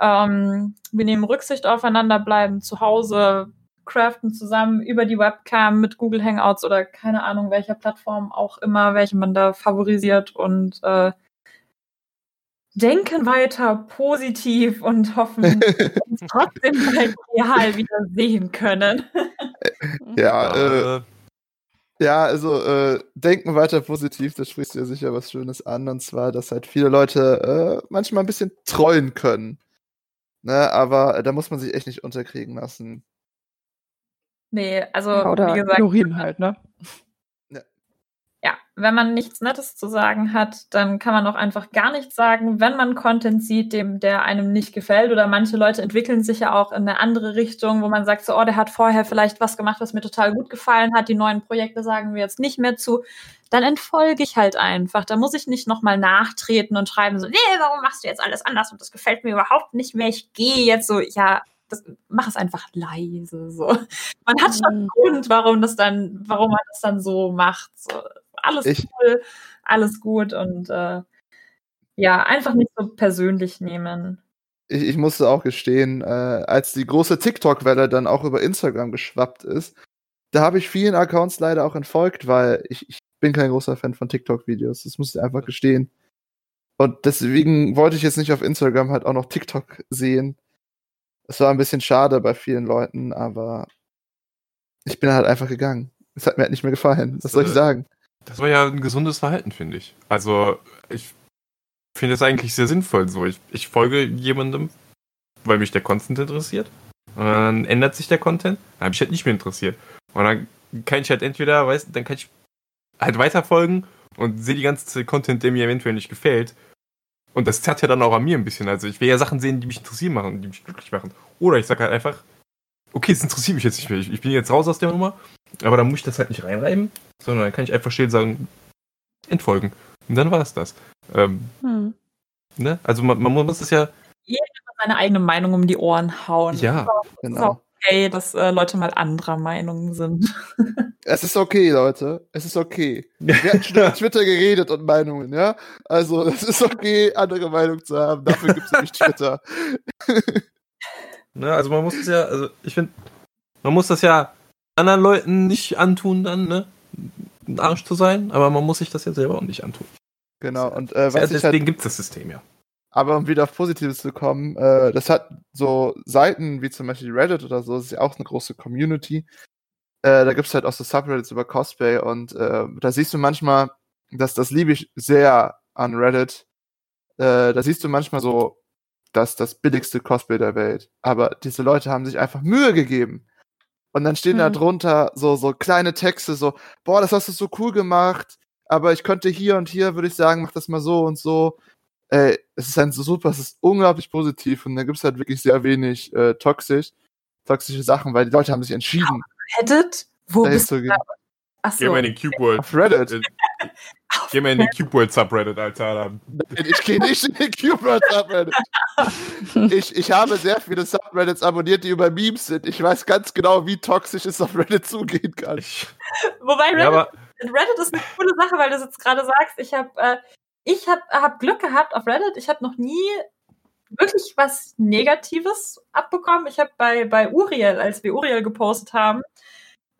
[SPEAKER 1] Ähm, wir nehmen Rücksicht aufeinander, bleiben zu Hause, craften zusammen über die Webcam mit Google Hangouts oder keine Ahnung welcher Plattform auch immer, welche man da favorisiert und äh, denken weiter positiv und hoffen, uns trotzdem bald real wieder sehen können.
[SPEAKER 2] Ja, äh,
[SPEAKER 4] äh,
[SPEAKER 2] Ja, also äh, denken weiter positiv, da sprichst du ja sicher was Schönes an, und zwar, dass halt viele Leute äh, manchmal ein bisschen treuen können. Ne, aber äh, da muss man sich echt nicht unterkriegen lassen.
[SPEAKER 1] Nee, also
[SPEAKER 3] Ja, oder
[SPEAKER 1] wie gesagt,
[SPEAKER 3] ignorieren halt, ne?
[SPEAKER 1] Wenn man nichts Nettes zu sagen hat, dann kann man auch einfach gar nichts sagen, wenn man Content sieht, dem der einem nicht gefällt. Oder manche Leute entwickeln sich ja auch in eine andere Richtung, wo man sagt, so, oh, der hat vorher vielleicht was gemacht, was mir total gut gefallen hat. Die neuen Projekte sagen wir jetzt nicht mehr zu. Dann entfolge ich halt einfach. Da muss ich nicht nochmal nachtreten und schreiben so, nee, warum machst du jetzt alles anders und das gefällt mir überhaupt nicht mehr. Ich gehe jetzt so, ja, das, mach es einfach leise. So. Man hat schon einen
[SPEAKER 3] Mhm.
[SPEAKER 1] Grund, warum das dann, warum man das dann so macht. So, alles
[SPEAKER 2] Ich-
[SPEAKER 1] cool, alles gut und äh, ja, einfach nicht so persönlich nehmen.
[SPEAKER 2] Ich, ich musste auch gestehen, äh, als die große TikTok-Welle dann auch über Instagram geschwappt ist, da habe ich vielen Accounts leider auch entfolgt, weil ich, ich bin kein großer Fan von TikTok-Videos. Das muss ich einfach gestehen. Und deswegen wollte ich jetzt nicht auf Instagram halt auch noch TikTok sehen. Es war ein bisschen schade bei vielen Leuten, aber ich bin halt einfach gegangen. Es hat mir halt nicht mehr gefallen. Was soll ich
[SPEAKER 4] Äh,
[SPEAKER 2] sagen?
[SPEAKER 4] Das war ja ein gesundes Verhalten, finde ich. Also, ich finde es eigentlich sehr sinnvoll so. Ich, ich folge jemandem, weil mich der Content interessiert. Und dann ändert sich der Content. Dann habe ich halt nicht mehr interessiert. Und dann kann ich halt entweder, weißt dann kann ich halt weiterfolgen und sehe die ganze Content, der mir eventuell nicht gefällt. Und das zerrt ja dann auch an mir ein bisschen. Also ich will ja Sachen sehen, die mich interessieren machen, die mich glücklich machen. Oder ich sage halt einfach, okay, es interessiert mich jetzt nicht mehr. Ich bin jetzt raus aus der Nummer. Aber dann muss ich das halt nicht reinreiben, sondern dann kann ich einfach still sagen, entfolgen. Und dann war es das. Ähm,
[SPEAKER 3] Hm.
[SPEAKER 4] ne? Also man, man muss es ja.
[SPEAKER 1] Seine eigene Meinung um die Ohren hauen.
[SPEAKER 4] Ja.
[SPEAKER 2] Genau.
[SPEAKER 1] Okay, dass äh, Leute mal anderer Meinung sind.
[SPEAKER 2] Es ist okay, Leute. Es ist okay. Wir hatten schon über Twitter geredet und Meinungen, ja? Also, es ist okay, andere Meinung zu haben. Dafür gibt es nämlich Twitter.
[SPEAKER 4] Ne? Also man muss es ja, also ich finde, man muss das ja anderen Leuten nicht antun, dann, ne? Ein Arsch zu sein, aber man muss sich das ja selber auch nicht antun.
[SPEAKER 2] Genau. Und äh,
[SPEAKER 4] Ja,
[SPEAKER 2] was ich
[SPEAKER 4] deswegen
[SPEAKER 2] halt,
[SPEAKER 4] gibt es das System ja.
[SPEAKER 2] aber um wieder auf Positives zu kommen, äh, das hat so Seiten wie zum Beispiel Reddit oder so, das ist ja auch eine große Community. Äh, da gibt es halt auch so Subreddits über Cosplay und äh, da siehst du manchmal, dass das liebe ich sehr an Reddit. Äh, da siehst du manchmal so, dass das billigste Cosplay der Welt. Aber diese Leute haben sich einfach Mühe gegeben. Und dann stehen da
[SPEAKER 3] Hm.
[SPEAKER 2] drunter so, so kleine Texte, so, boah, das hast du so cool gemacht, aber ich könnte hier und hier, würde ich sagen, mach das mal so und so. Ey, es ist ein so super, es ist unglaublich positiv und da gibt es halt wirklich sehr wenig äh, toxisch, toxische Sachen, weil die Leute haben sich entschieden,
[SPEAKER 1] Reddit? Wo
[SPEAKER 2] da
[SPEAKER 1] bist du?
[SPEAKER 2] hinzugehen.
[SPEAKER 1] Ach
[SPEAKER 4] Geh
[SPEAKER 1] so.
[SPEAKER 4] mal in den Cube World.
[SPEAKER 2] Auf Reddit.
[SPEAKER 4] Geh mal in den Cube World Subreddit, Alter.
[SPEAKER 2] Ich gehe nicht in den Cube Subreddit. Ich, ich habe sehr viele Subreddits abonniert, die über Memes sind. Ich weiß ganz genau, wie toxisch es auf Reddit zugehen kann.
[SPEAKER 4] Ich,
[SPEAKER 1] Wobei Reddit,
[SPEAKER 4] ja, aber
[SPEAKER 1] Reddit ist eine coole Sache, weil du es jetzt gerade sagst. Ich habe äh, ich hab, hab Glück gehabt auf Reddit. Ich habe noch nie wirklich was Negatives abbekommen. Ich habe bei, bei Uriel, als wir Uriel gepostet haben,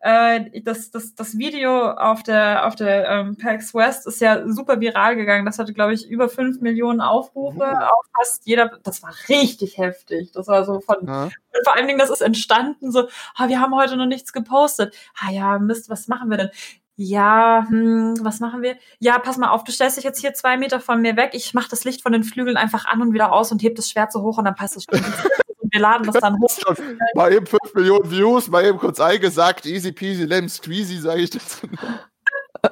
[SPEAKER 1] äh, das, das, das Video auf der, auf der ähm, PAX West ist ja super viral gegangen. Das hatte, glaube ich, über 5 Millionen Aufrufe
[SPEAKER 2] Uh.
[SPEAKER 1] auf fast jeder. Das war richtig heftig. Das war so von,
[SPEAKER 2] Ja?
[SPEAKER 1] und vor allen Dingen, das ist entstanden so, ah, wir haben heute noch nichts gepostet. Ah ja, Mist, was machen wir denn? Ja, hm, was machen wir? Ja, pass mal auf, du stellst dich jetzt hier zwei Meter von mir weg. Ich mach das Licht von den Flügeln einfach an und wieder aus und heb das Schwert so hoch und dann passt es schon. wir laden das dann hoch.
[SPEAKER 2] Mal eben 5 Millionen Views, mal eben kurz eingesagt, easy peasy, lemon squeezy, sage ich dazu.
[SPEAKER 1] Ja,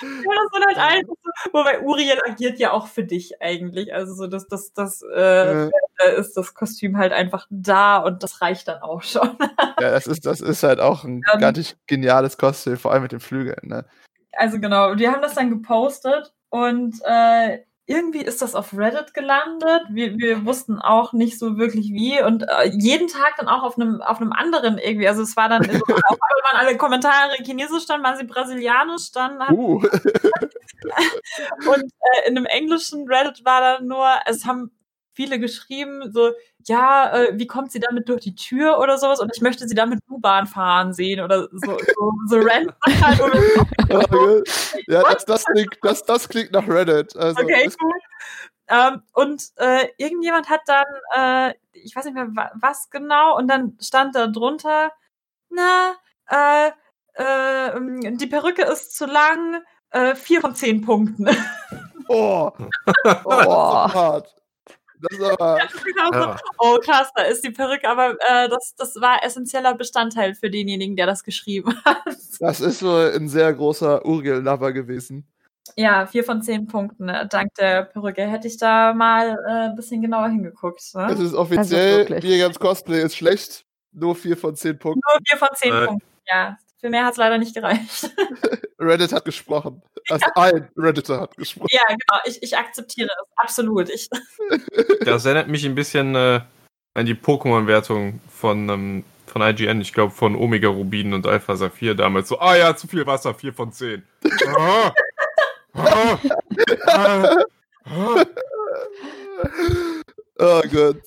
[SPEAKER 1] das sind halt so, wobei Uriel agiert ja auch für dich eigentlich. Also so, das, das, das äh,
[SPEAKER 2] Äh,
[SPEAKER 1] ist das Kostüm halt einfach da und das reicht dann auch schon.
[SPEAKER 2] ja, das ist, das ist halt auch ein
[SPEAKER 1] Ähm.
[SPEAKER 2] gigantisch geniales Kostüm, vor allem mit den Flügeln. Ne?
[SPEAKER 1] Also genau, die haben das dann gepostet und äh, irgendwie ist das auf Reddit gelandet. Wir, wir wussten auch nicht so wirklich wie und äh, jeden Tag dann auch auf einem auf einem anderen irgendwie. Also es war dann so, auf einmal waren alle Kommentare chinesisch, dann waren sie brasilianisch, dann hat,
[SPEAKER 2] Uh,
[SPEAKER 1] und äh, in einem englischen Reddit war dann nur, es haben viele geschrieben, so, ja, äh, wie kommt sie damit durch die Tür oder sowas und ich möchte sie damit U-Bahn fahren sehen oder so, so, so random halt. Oder
[SPEAKER 2] ja, das, das, klingt, das, das klingt nach Reddit. Also,
[SPEAKER 1] okay, cool. Ähm, und äh, irgendjemand hat dann, äh, ich weiß nicht mehr was genau, und dann stand da drunter, na, äh, äh, die Perücke ist zu lang, äh, vier von zehn Punkten.
[SPEAKER 2] Oh, oh, oh. Das ist aber.
[SPEAKER 1] Ja. Oh, krass, da ist die Perücke, aber äh, das, das war essentieller Bestandteil für denjenigen, der das geschrieben hat.
[SPEAKER 2] Das ist so ein sehr großer Uriel-Lover gewesen.
[SPEAKER 1] Ja, vier von zehn Punkten, ne? dank der Perücke. Hätte ich da mal äh, ein bisschen genauer hingeguckt. Ne?
[SPEAKER 2] Es ist offiziell, also Miriams Cosplay ist schlecht. Nur vier von zehn Punkten.
[SPEAKER 1] Nur vier von zehn äh. Punkten, ja. Für mehr hat es leider nicht gereicht.
[SPEAKER 2] Reddit hat gesprochen. Also ja. ein Redditor hat gesprochen.
[SPEAKER 1] Ja, genau. Ich, ich akzeptiere es. Absolut. Ich
[SPEAKER 4] das erinnert mich ein bisschen äh, an die Pokémon-Wertung von, ähm, von IGN. Ich glaube, von Omega Rubin und Alpha Saphir damals. So, ah ja, zu viel Wasser, 4 von 10. Ah,
[SPEAKER 2] ah, ah, oh Gott.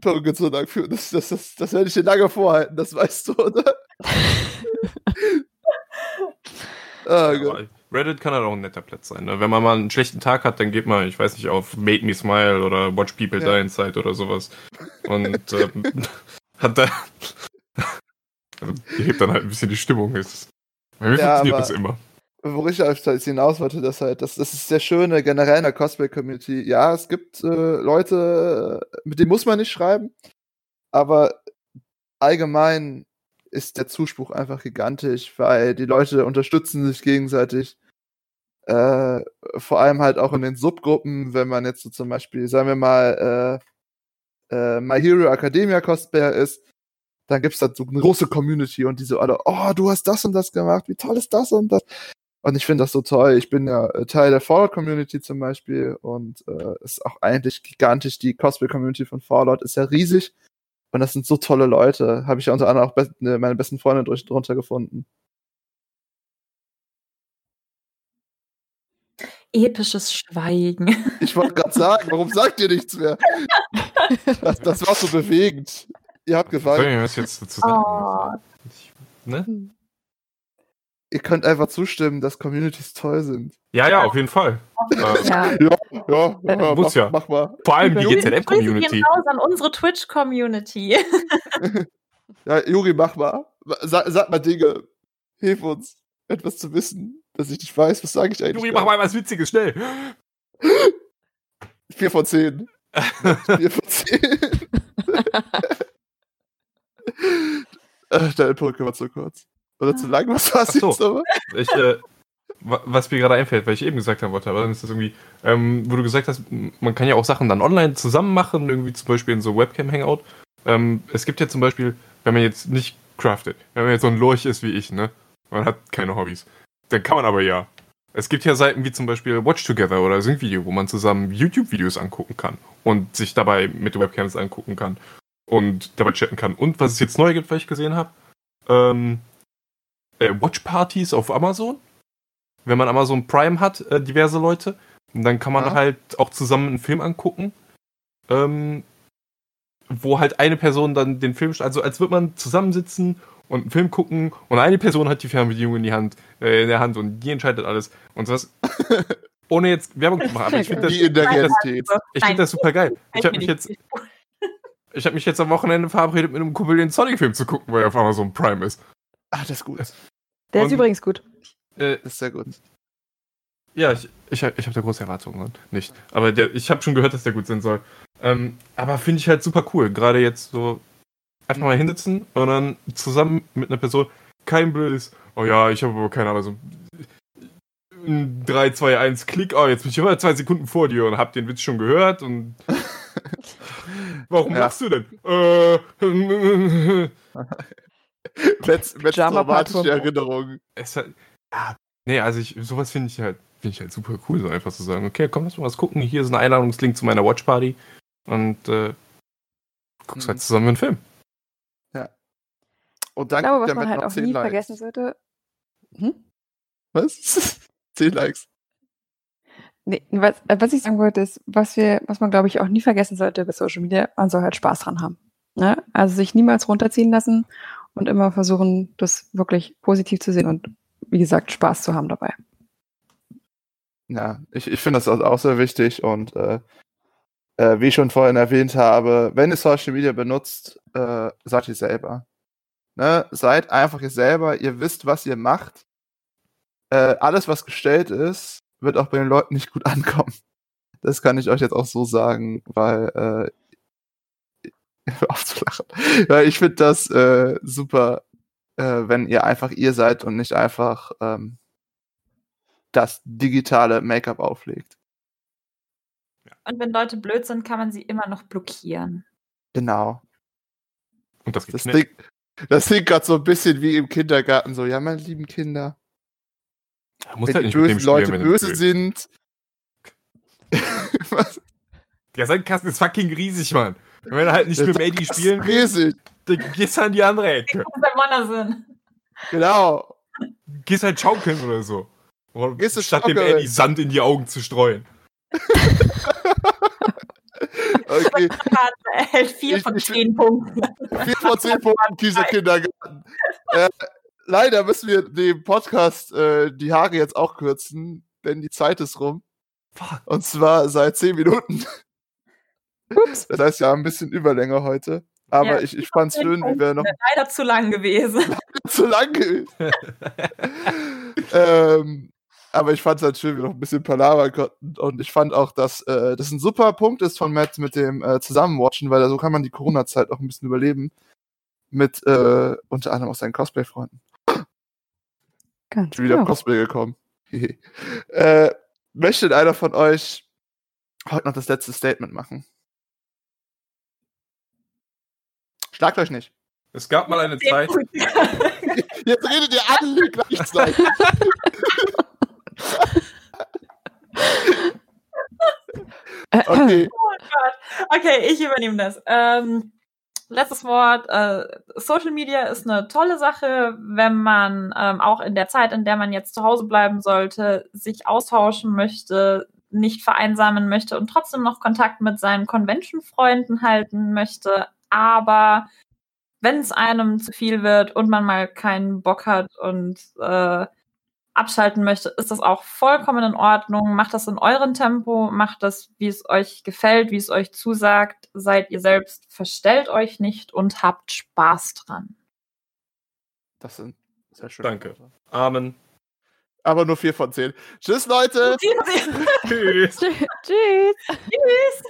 [SPEAKER 2] Perücke zu Dank für. Das, das, das, das werde ich dir lange vorhalten, das weißt du, oder?
[SPEAKER 4] oh, Reddit kann halt auch ein netter Platz sein. Ne? Wenn man mal einen schlechten Tag hat, dann geht man, ich weiß nicht, auf Made Me Smile oder Watch People ja. Die Inside oder sowas. Und ähm, hat da. also, hebt dann halt ein bisschen die Stimmung. Ist, bei mir ja, funktioniert das immer
[SPEAKER 2] wo ich hinaus wollte, dass halt, das, das ist sehr schöne generell in der Cosplay-Community. Ja, es gibt äh, Leute, mit denen muss man nicht schreiben, aber allgemein ist der Zuspruch einfach gigantisch, weil die Leute unterstützen sich gegenseitig. Äh, vor allem halt auch in den Subgruppen, wenn man jetzt so zum Beispiel, sagen wir mal, äh, äh, My Hero Academia Cosplayer ist, dann gibt's da so eine große Community und die so alle, oh, du hast das und das gemacht, wie toll ist das und das. Und ich finde das so toll. Ich bin ja äh, Teil der Fallout-Community zum Beispiel und äh, ist auch eigentlich gigantisch. Die Cosplay-Community von Fallout ist ja riesig. Und das sind so tolle Leute. Habe ich ja unter anderem auch be ne, meine besten Freunde drunter gefunden.
[SPEAKER 1] Episches Schweigen.
[SPEAKER 2] Ich wollte gerade sagen, warum sagt ihr nichts mehr? Das, das war so bewegend. Ihr habt gefallen.
[SPEAKER 4] Ich was jetzt dazu sagen? Oh. Ich, ne?
[SPEAKER 2] Ihr könnt einfach zustimmen, dass Communities toll sind.
[SPEAKER 4] Ja, ja, auf jeden Fall.
[SPEAKER 2] ja, ja, ja,
[SPEAKER 4] muss
[SPEAKER 2] mach,
[SPEAKER 4] ja.
[SPEAKER 2] Mach mal.
[SPEAKER 4] Vor allem die GZM-Community.
[SPEAKER 1] raus an unsere Twitch-Community.
[SPEAKER 2] ja, Juri, mach mal. Sag, sag, mal Dinge. Hilf uns, etwas zu wissen, dass ich nicht weiß. Was sage ich eigentlich?
[SPEAKER 4] Juri, mach mal was Witziges, schnell.
[SPEAKER 2] Vier von zehn. Vier von zehn. Äh, deine Brücke war zu kurz. Oder zu lang? Was war es
[SPEAKER 4] so. jetzt aber? Ich, äh, was mir gerade einfällt, weil ich eben gesagt haben wollte, aber dann ist das irgendwie, ähm, wo du gesagt hast, man kann ja auch Sachen dann online zusammen machen, irgendwie zum Beispiel in so Webcam-Hangout. Ähm, es gibt ja zum Beispiel, wenn man jetzt nicht craftet, wenn man jetzt so ein Lurch ist wie ich, ne? Man hat keine Hobbys. Dann kann man aber ja. Es gibt ja Seiten wie zum Beispiel Watch Together oder Sync-Video, wo man zusammen YouTube-Videos angucken kann und sich dabei mit Webcams angucken kann und dabei chatten kann. Und was es jetzt neu gibt, was ich gesehen habe, ähm, äh, Watch-Partys auf Amazon. Wenn man Amazon Prime hat, äh, diverse Leute. Und dann kann man ja. halt auch zusammen einen Film angucken. Ähm, wo halt eine Person dann den Film, also als würde man zusammensitzen und einen Film gucken und eine Person hat die Fernbedienung in die Hand, äh, in der Hand und die entscheidet alles. Und das, ohne jetzt Werbung zu machen, aber ich finde das,
[SPEAKER 2] ich
[SPEAKER 4] find das, ich find das super geil. Ich habe mich jetzt, ich habe mich jetzt am Wochenende verabredet, mit einem Kumpel den Sonic-Film zu gucken, weil er auf Amazon Prime ist.
[SPEAKER 2] Ah, das ist gut.
[SPEAKER 3] Der und, ist übrigens gut.
[SPEAKER 2] Äh, ist sehr gut.
[SPEAKER 4] Ja, ich, ich, ich habe da große Erwartungen nicht. Aber der, ich habe schon gehört, dass der gut sein soll. Ähm, aber finde ich halt super cool. Gerade jetzt so einfach mal hinsitzen und dann zusammen mit einer Person kein blödes, oh ja, ich habe aber keine Ahnung, so 3, 2, 1, Klick, oh, jetzt bin ich immer zwei Sekunden vor dir und hab den Witz schon gehört und. Warum ja. machst du denn? Äh,
[SPEAKER 2] Let's, traumatische Erinnerungen.
[SPEAKER 4] Es hat, ja, nee, also ich, sowas finde ich halt, finde ich halt super cool, so einfach zu sagen, okay, komm, lass mal was gucken. Hier ist ein Einladungslink zu meiner Watchparty und äh, guckst mhm. halt zusammen einen Film.
[SPEAKER 2] Ja. Und dann
[SPEAKER 3] ich glaube, was man halt auch nie Likes. vergessen sollte.
[SPEAKER 2] Hm? Was? 10 Likes.
[SPEAKER 3] Nee, was, was ich sagen wollte, ist, was wir, was man, glaube ich, auch nie vergessen sollte bei Social Media, man soll halt Spaß dran haben. Ne? Also sich niemals runterziehen lassen und immer versuchen, das wirklich positiv zu sehen und wie gesagt, Spaß zu haben dabei.
[SPEAKER 2] Ja, ich, ich finde das auch sehr wichtig und äh, äh, wie ich schon vorhin erwähnt habe, wenn ihr Social Media benutzt, äh, seid ihr selber. Ne? Seid einfach ihr selber, ihr wisst, was ihr macht. Äh, alles, was gestellt ist, wird auch bei den Leuten nicht gut ankommen. Das kann ich euch jetzt auch so sagen, weil äh, aufzulachen. Weil ich finde das äh, super, äh, wenn ihr einfach ihr seid und nicht einfach ähm, das digitale Make-up auflegt.
[SPEAKER 1] Und wenn Leute blöd sind, kann man sie immer noch blockieren.
[SPEAKER 2] Genau.
[SPEAKER 4] Und das
[SPEAKER 2] Das klingt, das klingt gerade so ein bisschen wie im Kindergarten, so, ja, meine lieben Kinder, wenn
[SPEAKER 4] halt
[SPEAKER 2] die bösen
[SPEAKER 4] spielen,
[SPEAKER 2] Leute
[SPEAKER 4] wenn du
[SPEAKER 2] böse sind. Was?
[SPEAKER 4] Der Sandkasten ist fucking riesig, Mann. Wenn du halt nicht
[SPEAKER 2] Der
[SPEAKER 4] mit dem Eddie spielen willst,
[SPEAKER 2] riesig.
[SPEAKER 4] dann gehst du an die andere Ecke.
[SPEAKER 1] Bei Wondersinn.
[SPEAKER 2] Genau.
[SPEAKER 4] Gehst halt schaukeln oder so. Oder
[SPEAKER 2] Gehst du
[SPEAKER 4] statt dem. Eddie Sand in die Augen zu streuen.
[SPEAKER 2] Okay,
[SPEAKER 1] Er erhält vier
[SPEAKER 2] Ich-
[SPEAKER 1] von
[SPEAKER 2] ich-
[SPEAKER 1] zehn Punkten.
[SPEAKER 2] 4 von 10 Punkten, dieser Kindergarten. Äh, leider müssen wir dem Podcast äh, die Haare jetzt auch kürzen, denn die Zeit ist rum.
[SPEAKER 4] Fuck.
[SPEAKER 2] Und zwar seit 10 Minuten.
[SPEAKER 3] Ups.
[SPEAKER 2] Das heißt ja ein bisschen Überlänge heute. Aber
[SPEAKER 1] Ja,
[SPEAKER 2] ich, ich fand's
[SPEAKER 1] Zehn
[SPEAKER 2] schön, wie wir noch
[SPEAKER 1] Leider zu lang gewesen.
[SPEAKER 2] zu lang gewesen. ähm, aber ich fand es halt schön, wie wir noch ein bisschen palabern konnten. Und ich fand auch, dass äh, das ein super Punkt ist von Matt mit dem äh, Zusammenwatchen, weil so kann man die Corona-Zeit auch ein bisschen überleben. Mit äh, unter anderem auch seinen Cosplay-Freunden.
[SPEAKER 3] Ganz
[SPEAKER 2] Ich bin wieder auf
[SPEAKER 3] genau.
[SPEAKER 2] Cosplay gekommen. äh, möchte einer von euch heute noch das letzte Statement machen? Schlagt euch nicht.
[SPEAKER 4] Es gab mal eine Zeit.
[SPEAKER 2] Jetzt redet ihr alle gleichzeitig. Okay.
[SPEAKER 1] Okay, ich übernehme das. Ähm, letztes Wort. Äh, Social Media ist eine tolle Sache, wenn man ähm, auch in der Zeit, in der man jetzt zu Hause bleiben sollte, sich austauschen möchte, nicht vereinsamen möchte und trotzdem noch Kontakt mit seinen Convention-Freunden halten möchte. Aber wenn es einem zu viel wird und man mal keinen Bock hat und äh, abschalten möchte, ist das auch vollkommen in Ordnung. Macht das in eurem Tempo, macht das, wie es euch gefällt, wie es euch zusagt. Seid ihr selbst, verstellt euch nicht und habt Spaß dran.
[SPEAKER 2] Das sind sehr schöne
[SPEAKER 4] Danke. Amen.
[SPEAKER 2] Aber nur 4 von 10. Tschüss, Leute.
[SPEAKER 4] Tschüss.
[SPEAKER 3] Tschüss.
[SPEAKER 1] Tschüss.